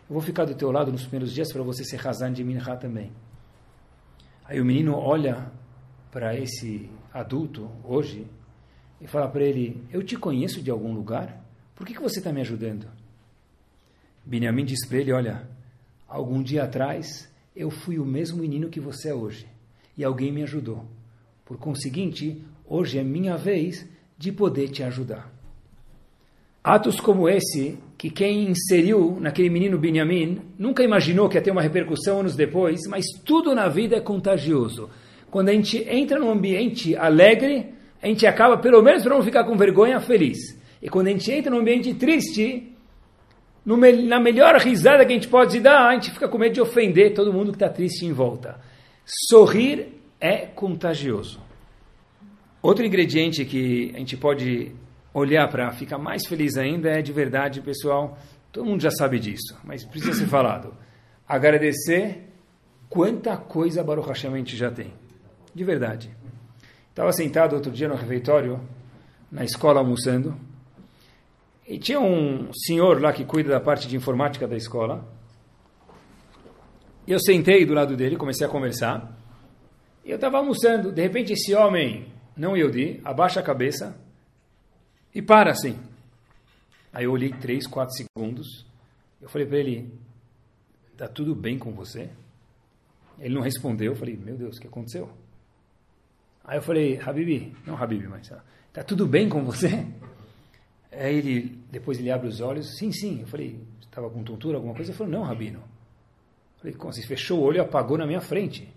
eu vou ficar do teu lado nos primeiros dias para você ser Hazan de Minha também. Aí o menino olha para esse adulto hoje e fala para ele: Eu te conheço de algum lugar? Por que, que você está me ajudando? Benjamin diz para ele: Olha, algum dia atrás eu fui o mesmo menino que você é hoje e alguém me ajudou. Por conseguinte, hoje é minha vez de poder te ajudar. Atos como esse, que quem inseriu naquele menino Benjamin nunca imaginou que ia ter uma repercussão anos depois, mas tudo na vida é contagioso. Quando a gente entra num ambiente alegre, a gente acaba, pelo menos para não ficar com vergonha, feliz. E quando a gente entra num ambiente triste, no, na melhor risada que a gente pode dar, a gente fica com medo de ofender todo mundo que está triste em volta. Sorrir é contagioso. Outro ingrediente que a gente pode olhar para ficar mais feliz ainda é de verdade, pessoal. Todo mundo já sabe disso, mas precisa ser falado. Agradecer quanta coisa Baruch Hashem a gente já tem. De verdade. Estava sentado outro dia no refeitório, na escola almoçando, e tinha um senhor lá que cuida da parte de informática da escola. E eu sentei do lado dele, comecei a conversar. E eu estava almoçando. De repente, esse homem não Yehudi, abaixa a cabeça e para assim. Aí eu olhei três, quatro segundos. Eu falei para ele, tá tudo bem com você? Ele não respondeu. Eu falei, meu Deus, o que aconteceu? Aí eu falei, Habibi, não Habibi, mas tá tudo bem com você? Aí ele, depois ele abre os olhos, sim, sim. Eu falei, estava com tontura, alguma coisa? Ele falou, não, Rabino. Eu falei, como? Você fechou o olho e apagou na minha frente.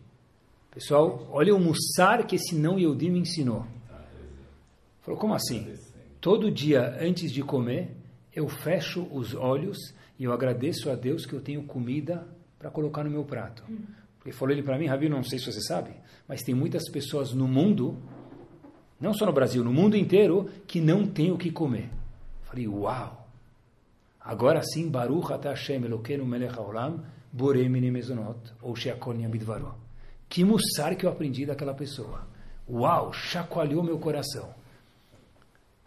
Pessoal, olha o mussar que esse não Yehudi me ensinou. Falou, como assim? Todo dia, antes de comer, eu fecho os olhos e eu agradeço a Deus que eu tenho comida para colocar no meu prato. Porque falou ele para mim, Rabino, não sei se você sabe, mas tem muitas pessoas no mundo, não só no Brasil, no mundo inteiro, que não tem o que comer. Falei, uau! Agora sim, Baruch Ata Hashem Elokeinu Melech Haolam, Borei Mini Mezonot, ou Sheakol Yamidvaro. Que mussar que eu aprendi daquela pessoa. Uau, chacoalhou meu coração.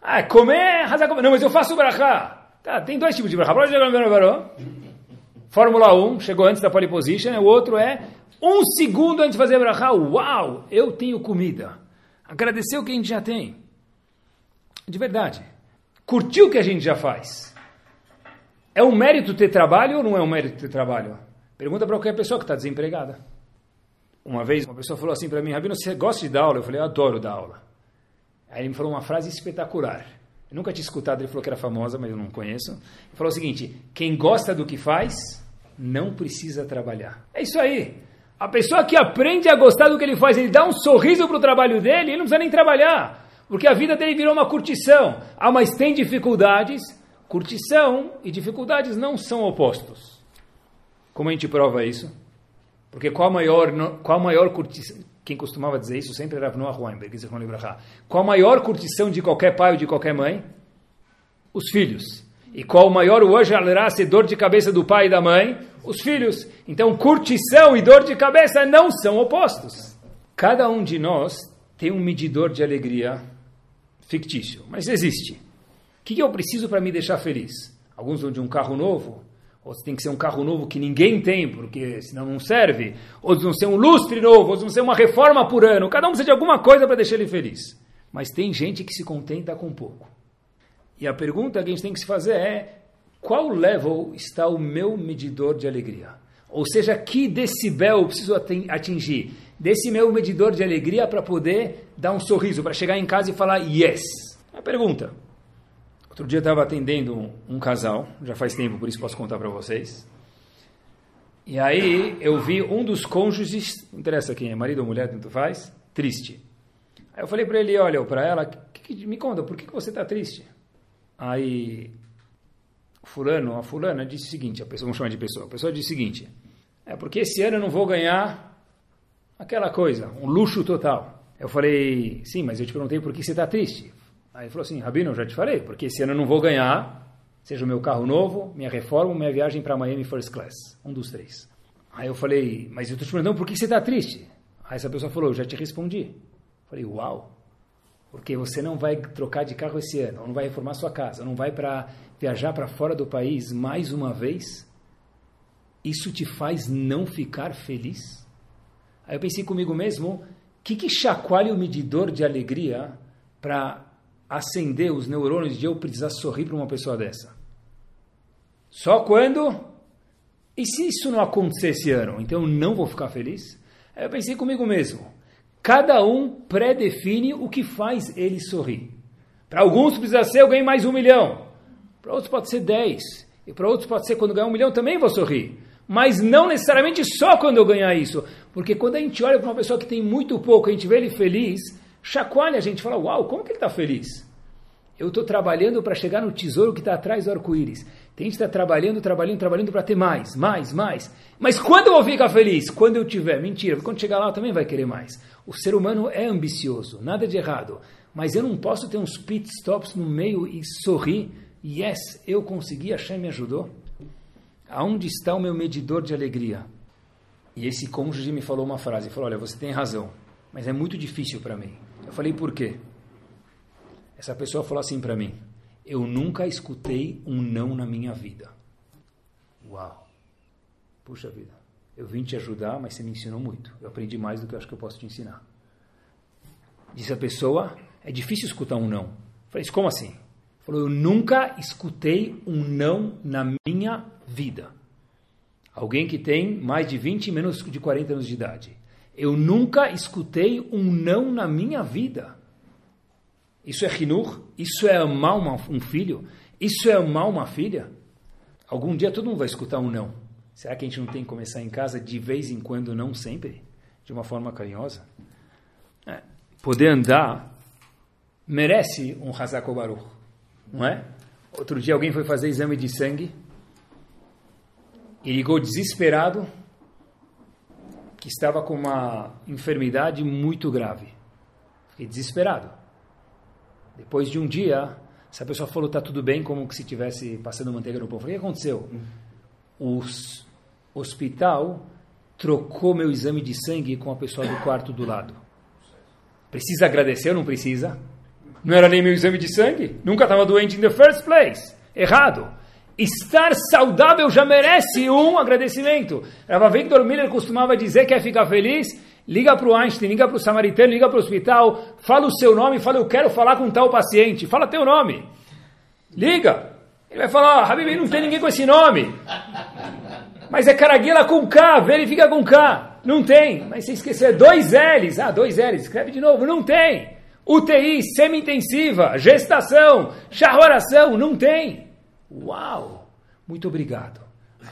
Ah, comer. Não, mas eu faço brachá. Tá, tem dois tipos de brachá. Fórmula 1, chegou antes da pole position, o outro é um segundo antes de fazer brachá. Uau, eu tenho comida. Agradecer o que a gente já tem. De verdade. Curtir o que a gente já faz. É um mérito ter trabalho ou não é um mérito ter trabalho? Pergunta para qualquer pessoa que está desempregada. Uma vez uma pessoa falou assim para mim, Rabino, você gosta de dar aula? Eu falei, eu adoro dar aula. Aí ele me falou uma frase espetacular. Eu nunca tinha escutado, ele falou que era famosa, mas eu não conheço. Ele falou o seguinte: quem gosta do que faz, não precisa trabalhar. É isso aí. A pessoa que aprende a gostar do que ele faz, ele dá um sorriso para o trabalho dele, ele não precisa nem trabalhar. Porque a vida dele virou uma curtição. Ah, mas tem dificuldades. Curtição e dificuldades não são opostos. Como a gente prova isso? Porque qual a maior, qual a maior curtição? Quem costumava dizer isso sempre era Noah Weinberg, Qual a maior curtição de qualquer pai ou de qualquer mãe? Os filhos. E qual o maior ser dor de cabeça do pai e da mãe? Os filhos. Então, curtição e dor de cabeça não são opostos. Cada um de nós tem um medidor de alegria fictício, mas existe. O que eu preciso para me deixar feliz? Alguns vão de um carro novo, outros tem que ser um carro novo que ninguém tem, porque senão não serve, outros vão ser um lustre novo, outros vão ser uma reforma por ano, cada um precisa de alguma coisa para deixar ele feliz. Mas tem gente que se contenta com pouco. E a pergunta que a gente tem que se fazer é, qual level está o meu medidor de alegria? Ou seja, que decibel eu preciso atingir desse meu medidor de alegria para poder dar um sorriso, para chegar em casa e falar yes? A pergunta. Outro dia eu estava atendendo um, casal, já faz tempo, por isso posso contar para vocês. E aí eu vi um dos cônjuges, interessa quem é, marido ou mulher, tanto faz, triste. Aí eu falei para ele, olha, para ela, que, que, me conta, por que, que você está triste? Aí fulano, a fulana disse o seguinte, a pessoa, vamos chamar de pessoa, a pessoa disse o seguinte, é porque esse ano eu não vou ganhar aquela coisa, um luxo total. Eu falei, sim, mas eu te perguntei por que você está triste. Aí ele falou assim, Rabino, eu já te falei, porque esse ano eu não vou ganhar, seja o meu carro novo, minha reforma, minha viagem para Miami First Class, um dos três. Aí eu falei, mas eu estou te perguntando por que você está triste? Aí essa pessoa falou, eu já te respondi. Eu falei, uau, porque você não vai trocar de carro esse ano, não vai reformar sua casa, não vai para viajar para fora do país mais uma vez, isso te faz não ficar feliz? Aí eu pensei comigo mesmo, que, que chacoalha o medidor de alegria para acender os neurônios de eu precisar sorrir para uma pessoa dessa? Só quando? E se isso não acontecer esse ano? Então eu não vou ficar feliz? Aí eu pensei comigo mesmo. Cada um pré-define o que faz ele sorrir. Para alguns precisa ser eu ganhei mais um milhão. Para outros pode ser dez. E para outros pode ser quando ganhar um milhão também vou sorrir. Mas não necessariamente só quando eu ganhar isso. Porque quando a gente olha para uma pessoa que tem muito pouco, a gente vê ele feliz, chacoalha a gente fala, uau, como que ele está feliz? Eu estou trabalhando para chegar no tesouro que está atrás do arco-íris. Tem gente que está trabalhando, trabalhando, trabalhando para ter mais, mais, mais. Mas quando eu vou ficar feliz? Quando eu tiver. Mentira, quando chegar lá também vai querer mais. O ser humano é ambicioso, nada de errado. Mas eu não posso ter uns pit stops no meio e sorrir. Yes, eu consegui, a Hashem me ajudou. Aonde está o meu medidor de alegria? E esse cônjuge me falou uma frase, falou, olha, você tem razão, mas é muito difícil para mim. Eu falei, por quê? Essa pessoa falou assim para mim: Eu nunca escutei um não na minha vida. Uau! Puxa vida, eu vim te ajudar, mas você me ensinou muito. Eu aprendi mais do que eu acho que eu posso te ensinar. Disse a pessoa, é difícil escutar um não. Falei, como assim? Falou, eu nunca escutei um não na minha vida. Alguém que tem mais de 20, menos de 40 anos de idade. Eu nunca escutei um não na minha vida. Isso é rinur? Isso é amar uma, um filho? Isso é amar uma filha? Algum dia todo mundo vai escutar um não. Será que a gente não tem que começar em casa de vez em quando, não sempre? De uma forma carinhosa? É. Poder andar merece um Hazako Baruch, não é? Outro dia alguém foi fazer exame de sangue e ligou desesperado que estava com uma enfermidade muito grave. Fiquei desesperado. Depois de um dia, essa pessoa falou está tudo bem, como se estivesse passando manteiga no pão. Falei, o que aconteceu? O hospital trocou meu exame de sangue com a pessoa do quarto do lado. Precisa agradecer ou não precisa? Não era nem meu exame de sangue? Nunca estava doente in the first place. Errado. Estar saudável já merece um agradecimento. Rava Victor Miller costumava dizer que quer ficar feliz, liga para o Einstein, liga para o samaritano, liga para o hospital, fala o seu nome, fala eu quero falar com tal paciente, fala teu nome. Liga. Ele vai falar, oh, Habib, não tem ninguém com esse nome. Mas é Caraguela com K, verifica com K. Não tem. Mas você esqueceu, dois L's. Ah, dois L's, escreve de novo. Não tem. UTI, semi-intensiva, gestação, charroração, não tem. Uau! Muito obrigado.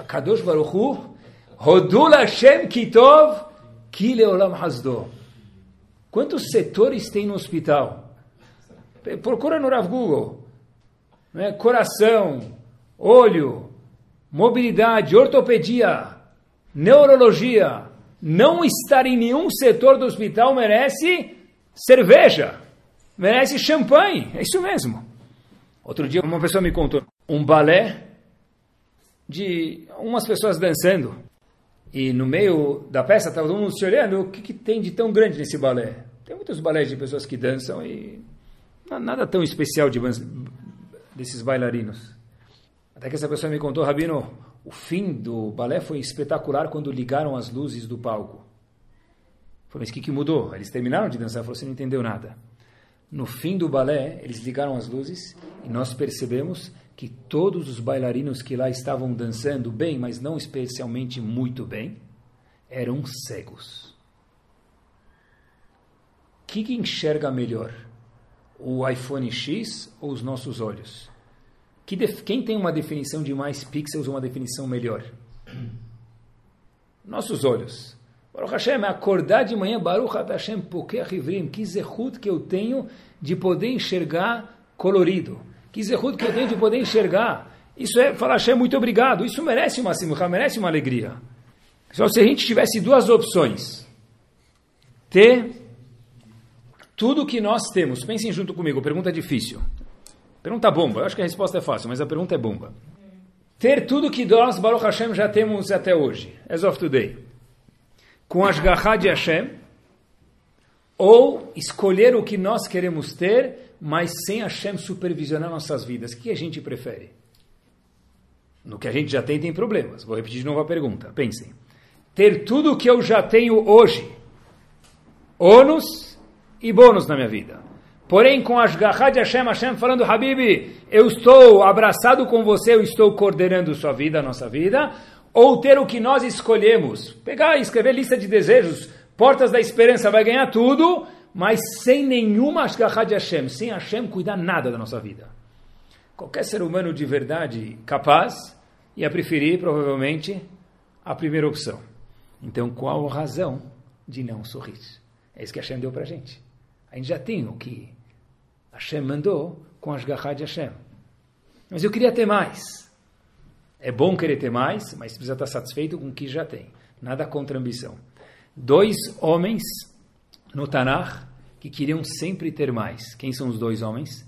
Kadosh Hu, Rodul Hashem Kitov, Kileolam Hasdo. Quantos setores tem no hospital? Procura no Rav Google. É? Coração, olho, mobilidade, ortopedia, neurologia. Não estar em nenhum setor do hospital merece cerveja, merece champanhe. É isso mesmo. Outro dia uma pessoa me contou um balé de umas pessoas dançando. E no meio da peça estava todo mundo se olhando, o que, que, tem de tão grande nesse balé? Tem muitos balés de pessoas que dançam e nada tão especial de, desses bailarinos. Até que essa pessoa me contou, Rabino, o fim do balé foi espetacular quando ligaram as luzes do palco. Falei, mas o que, que mudou? Eles terminaram de dançar? Falou, você não entendeu nada. No fim do balé, eles ligaram as luzes e nós percebemos que todos os bailarinos que lá estavam dançando bem, mas não especialmente muito bem, eram cegos. O que, que enxerga melhor? O iPhone X ou os nossos olhos? Que quem tem uma definição de mais pixels, uma definição melhor? Nossos olhos. Baruch Hashem, acordar de manhã, Baruch Hashem, porque que eu tenho de poder enxergar colorido que zehut que eu tenho de poder enxergar. Isso é falar, Hashem, muito obrigado. Isso merece uma simcha, merece uma alegria. Só se a gente tivesse duas opções. Ter tudo que nós temos. Pensem junto comigo, pergunta difícil. Pergunta bomba. Eu acho que a resposta é fácil, mas a pergunta é bomba. Ter tudo que nós, Baruch Hashem, já temos até hoje, as of today, com as garras de Hashem, ou escolher o que nós queremos ter mas sem Hashem supervisionar nossas vidas, o que a gente prefere? No que a gente já tem, tem problemas. Vou repetir de novo a pergunta. Pensem. Ter tudo o que eu já tenho hoje, ônus e bônus na minha vida. Porém, com as garras de Hashem, Hashem falando, Habib, eu estou abraçado com você, eu estou coordenando sua vida, nossa vida. Ou ter o que nós escolhemos. Pegar e escrever lista de desejos, portas da esperança, vai ganhar tudo mas sem nenhuma ashgaha de Hashem, sem Hashem cuidar nada da nossa vida. Qualquer ser humano de verdade capaz ia preferir, provavelmente, a primeira opção. Então, qual a razão de não sorrir? É isso que Hashem deu para a gente. A gente já tem o que Hashem mandou com as garras de Hashem. Mas eu queria ter mais. É bom querer ter mais, mas precisa estar satisfeito com o que já tem. Nada contra a ambição. Dois homens no Tanakh que queriam sempre ter mais. Quem são os dois homens?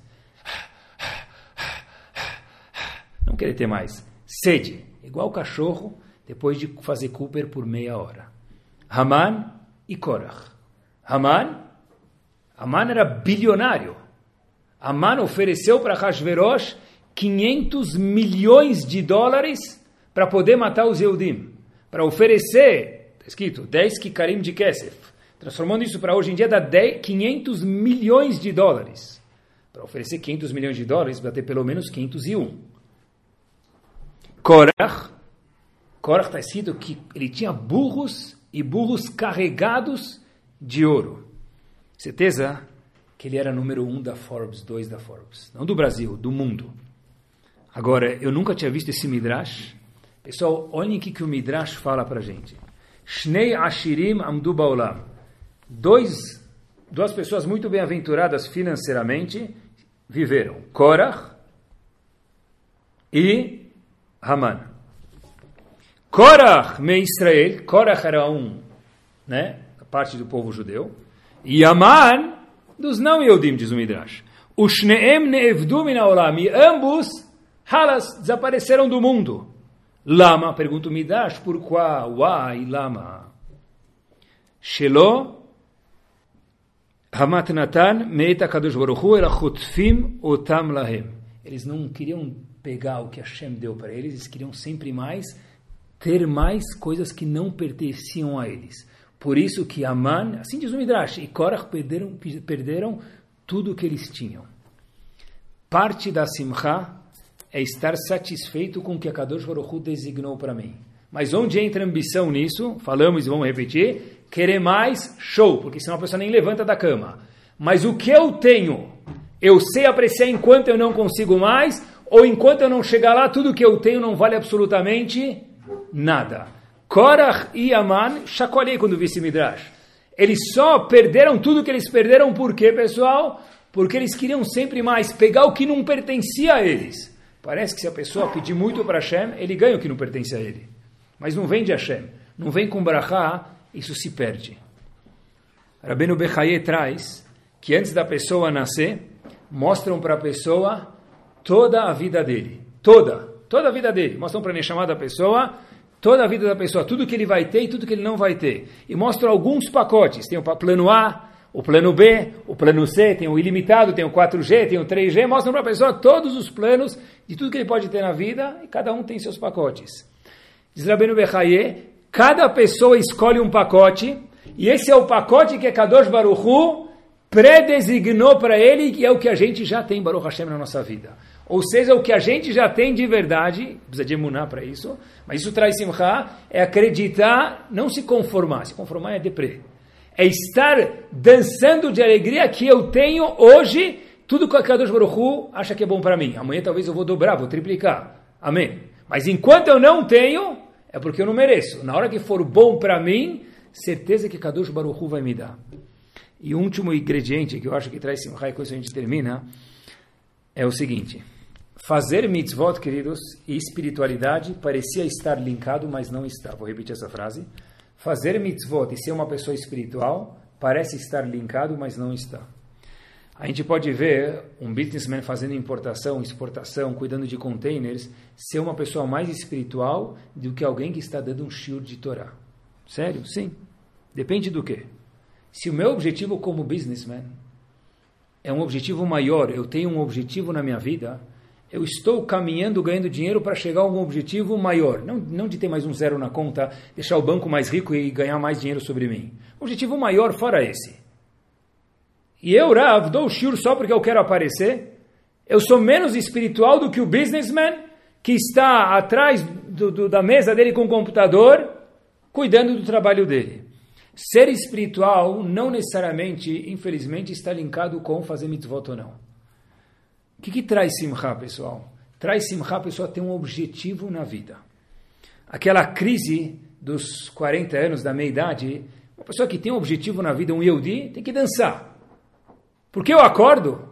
Não querer ter mais. Sede, igual o cachorro depois de fazer Cooper por meia hora. Haman e Korach. Haman, Haman era bilionário. Haman ofereceu para Hashverosh 500 milhões de dólares para poder matar os Eudim. Para oferecer, está escrito, 10 kikarim de Kesef Transformando isso para hoje em dia dá 10, 500 milhões de dólares. Para oferecer 500 milhões de dólares, vai ter pelo menos 501. Korach, Korach está escrito que ele tinha burros e burros carregados de ouro. Certeza que ele era número um da Forbes, dois da Forbes. Não do Brasil, do mundo. Agora, eu nunca tinha visto esse Midrash. Pessoal, olhem o que, que o Midrash fala para gente. Shnei Ashirim Amdu Baolam. Dois, duas pessoas muito bem-aventuradas financeiramente viveram. Korach e Haman. Korach me Israel. Korach era um, né, parte do povo judeu. E Haman dos não Yehudim, diz o Midrash. Ushneem ne'evdu min haolam. E ambos, halas, desapareceram do mundo. Lama, pergunta o Midrash, por qual? Why, lama? Shelo, Hamat Natan, Meita Kadosh Baruch Hu, Ela Chutfim Otam Lahem. Eles não queriam pegar o que Hashem deu para eles, eles queriam sempre mais ter mais coisas que não pertenciam a eles. Por isso que Aman, assim diz o Midrash, e Korach perderam, perderam tudo o que eles tinham. Parte da Simcha é estar satisfeito com o que a Kadosh Baruch designou para mim. Mas onde entra ambição nisso? Falamos e vamos repetir. Querer mais, show, porque senão a pessoa nem levanta da cama. Mas o que eu tenho, eu sei apreciar enquanto eu não consigo mais, ou enquanto eu não chegar lá, tudo que eu tenho não vale absolutamente nada. Korach e Aman, chacoalhei quando vi esse Midrash. Eles só perderam tudo que eles perderam, por quê, pessoal? Porque eles queriam sempre mais pegar o que não pertencia a eles. Parece que se a pessoa pedir muito para Hashem, ele ganha o que não pertence a ele. Mas não vem de Hashem, não vem com Brachá, isso se perde. Rabbeinu Bechaye traz que antes da pessoa nascer, mostram para a pessoa toda a vida dele. Toda, toda a vida dele. Mostram para a chamada pessoa toda a vida da pessoa, tudo que ele vai ter e tudo que ele não vai ter. E mostra alguns pacotes. Tem o plano A, o plano B, o plano C, tem o ilimitado, tem o 4G, tem o 3G. Mostram para a pessoa todos os planos de tudo que ele pode ter na vida e cada um tem seus pacotes. Diz Rabbeinu Bechaye, cada pessoa escolhe um pacote e esse é o pacote que Kadosh Baruchu predesignou para ele e é o que a gente já tem, Baruch Hashem, na nossa vida. Ou seja, o que a gente já tem de verdade, precisa de emunar para isso, mas isso traz simcha, é acreditar, não se conformar. Se conformar é deprê. É estar dançando de alegria que eu tenho hoje, tudo que a Kadosh Baruch acha que é bom para mim. Amanhã talvez eu vou dobrar, vou triplicar. Amém. Mas enquanto eu não tenho, é porque eu não mereço. Na hora que for bom para mim, certeza que Kadosh Baruch vai me dar. E o último ingrediente que eu acho que traz simcha e com isso a gente termina, é o seguinte. Fazer mitzvot, queridos, e espiritualidade parecia estar linkado, mas não está. Vou repetir essa frase. Fazer mitzvot e ser uma pessoa espiritual parece estar linkado, mas não está. A gente pode ver um businessman fazendo importação, exportação, cuidando de containers, ser uma pessoa mais espiritual do que alguém que está dando um shiur de Torá. Sério? Sim. Depende do quê? Se o meu objetivo como businessman é um objetivo maior, eu tenho um objetivo na minha vida, eu estou caminhando, ganhando dinheiro para chegar a um objetivo maior. Não, não de ter mais um zero na conta, deixar o banco mais rico e ganhar mais dinheiro sobre mim. objetivo maior fora esse. E eu, Rav, dou o shiur só porque eu quero aparecer. Eu sou menos espiritual do que o businessman que está atrás do, do, da mesa dele com o computador, cuidando do trabalho dele. Ser espiritual não necessariamente, infelizmente, está linkado com fazer mitzvot ou não. O que, que traz simcha, pessoal? Traz simcha a pessoa ter um objetivo na vida. Aquela crise dos 40 anos da meia-idade, uma pessoa que tem um objetivo na vida, um Yehudi, tem que dançar. Porque eu acordo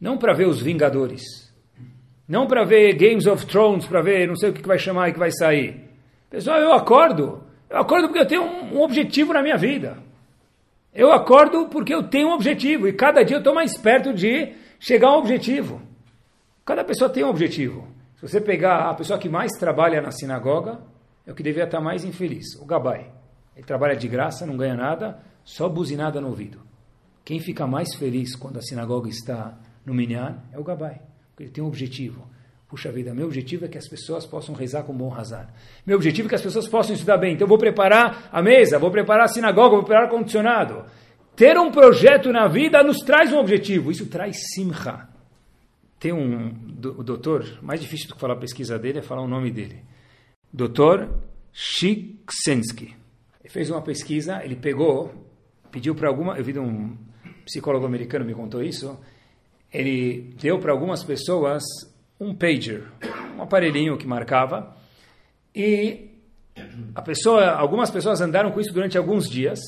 não para ver os Vingadores, não para ver Games of Thrones, para ver não sei o que vai chamar e que vai sair. Pessoal, eu acordo. Eu acordo porque eu tenho um, objetivo na minha vida. Eu acordo porque eu tenho um objetivo e cada dia eu estou mais perto de chegar a um objetivo. Cada pessoa tem um objetivo. Se você pegar a pessoa que mais trabalha na sinagoga, é o que deveria estar mais infeliz, o gabai. Ele trabalha de graça, não ganha nada, só buzinada no ouvido. Quem fica mais feliz quando a sinagoga está no minyan é o gabai, porque ele tem um objetivo. Puxa vida, meu objetivo é que as pessoas possam rezar com bom razar. Meu objetivo é que as pessoas possam estudar bem. Então eu vou preparar a mesa, vou preparar a sinagoga, vou preparar o condicionado. Ter um projeto na vida nos traz um objetivo. Isso traz simcha. Tem um doutor, mais difícil do que falar a pesquisa dele é falar o nome dele. Doutor Shiksensky. Ele fez uma pesquisa, ele pegou, pediu para alguma, eu vi de um psicólogo americano me contou isso, ele deu para algumas pessoas um pager, um aparelhinho que marcava, e a pessoa, algumas pessoas andaram com isso durante alguns dias,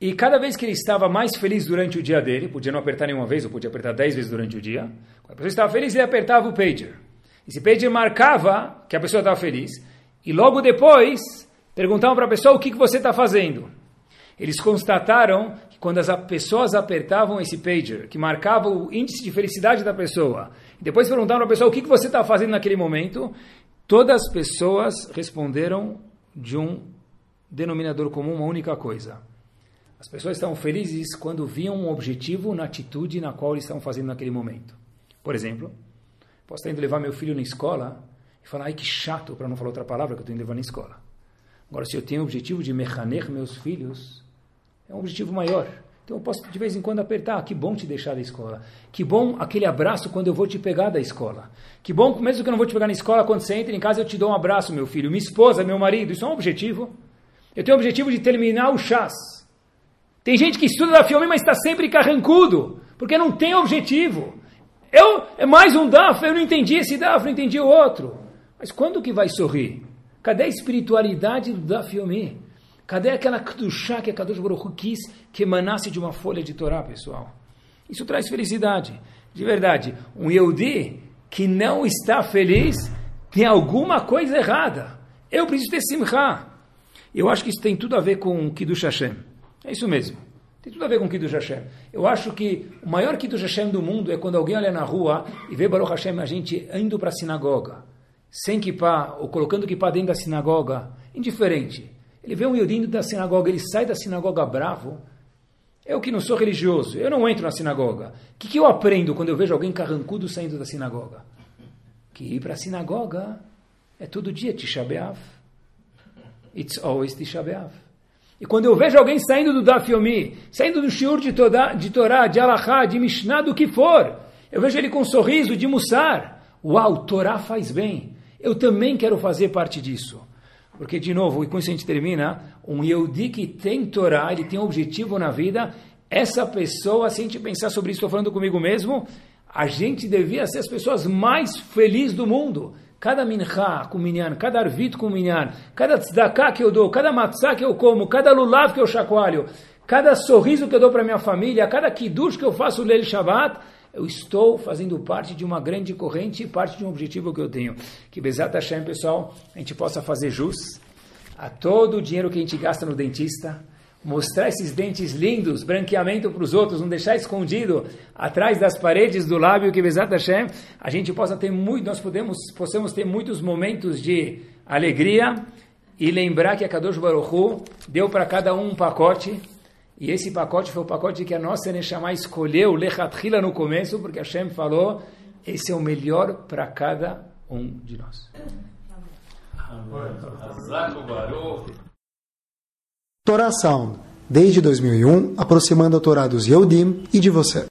e cada vez que ele estava mais feliz durante o dia dele, podia não apertar nenhuma vez, ou podia apertar dez vezes durante o dia, quando a pessoa estava feliz, ele apertava o pager. Esse pager marcava que a pessoa estava feliz, e logo depois perguntavam para a pessoa o que, que você está fazendo. Eles constataram quando as pessoas apertavam esse pager, que marcava o índice de felicidade da pessoa, depois perguntaram para a pessoa o que, que você está fazendo naquele momento, todas as pessoas responderam de um denominador comum, uma única coisa. As pessoas estavam felizes quando viam um objetivo na atitude na qual eles estavam fazendo naquele momento. Por exemplo, posso estar indo levar meu filho na escola e falar, ai que chato, para não falar outra palavra que eu estou indo levar na escola. Agora, se eu tenho o objetivo de mecaner meus filhos, é um objetivo maior. Então eu posso de vez em quando apertar, ah, que bom te deixar da escola. Que bom aquele abraço quando eu vou te pegar da escola. Que bom, mesmo que eu não vou te pegar na escola, quando você entra em casa eu te dou um abraço, meu filho. Minha esposa, meu marido, isso é um objetivo. Eu tenho o objetivo de terminar o chás. Tem gente que estuda da filme, mas está sempre carrancudo, porque não tem objetivo. Eu, é mais um DAF, eu não entendi esse DAF, não entendi o outro. Mas quando que vai sorrir? Cadê a espiritualidade do DAF Yomi? Cadê aquela Kedushá que a Kadosh Baruch quis que emanasse de uma folha de Torá, pessoal? Isso traz felicidade. De verdade, um Yehudi que não está feliz tem alguma coisa errada. Eu preciso ter simcha. Eu acho que isso tem tudo a ver com Kiddush Hashem. É isso mesmo. Tem tudo a ver com Kiddush Hashem. Eu acho que o maior Kiddush Hashem do mundo é quando alguém olha na rua e vê Baruch Hashem a gente indo para a sinagoga, sem kippah, ou colocando kippah dentro da sinagoga, indiferente. Ele vê um Yudim da sinagoga, ele sai da sinagoga bravo. Eu que não sou religioso, eu não entro na sinagoga. O que, que eu aprendo quando eu vejo alguém carrancudo saindo da sinagoga? Que ir para a sinagoga é todo dia Tisha B'Av. It's always Tisha B'Av. E quando eu vejo alguém saindo do Daf Yomi, saindo do Shiur de, toda, de Torá, de Alahá, de Mishnah, do que for, eu vejo ele com um sorriso de Mussar. Uau, Torá faz bem. Eu também quero fazer parte disso. Porque, de novo, e com isso a gente termina, um Yehudi que tem Torá, ele tem um objetivo na vida, essa pessoa, se a gente pensar sobre isso, estou falando comigo mesmo, a gente devia ser as pessoas mais felizes do mundo. Cada minha com minyan, cada arvit com minyan, cada tzedakah que eu dou, cada matzah que eu como, cada lulav que eu chacoalho, cada sorriso que eu dou para minha família, cada kiddush que eu faço Leil Shabbat, eu estou fazendo parte de uma grande corrente e parte de um objetivo que eu tenho. Que Bezat Hashem, pessoal, a gente possa fazer jus a todo o dinheiro que a gente gasta no dentista, mostrar esses dentes lindos, branqueamento para os outros, não deixar escondido atrás das paredes do lábio, que Bezat Hashem, a gente possa ter muito, nós podemos, possamos ter muitos momentos de alegria e lembrar que a Kadosh Baruch Hu deu para cada um um pacote e esse pacote foi o pacote que a nossa Neshama escolheu, Lechatchila, no começo, porque Hashem falou, esse é o melhor para cada um de nós. Torá Sound, desde 2001, aproximando a Torá dos Yehudim e de você.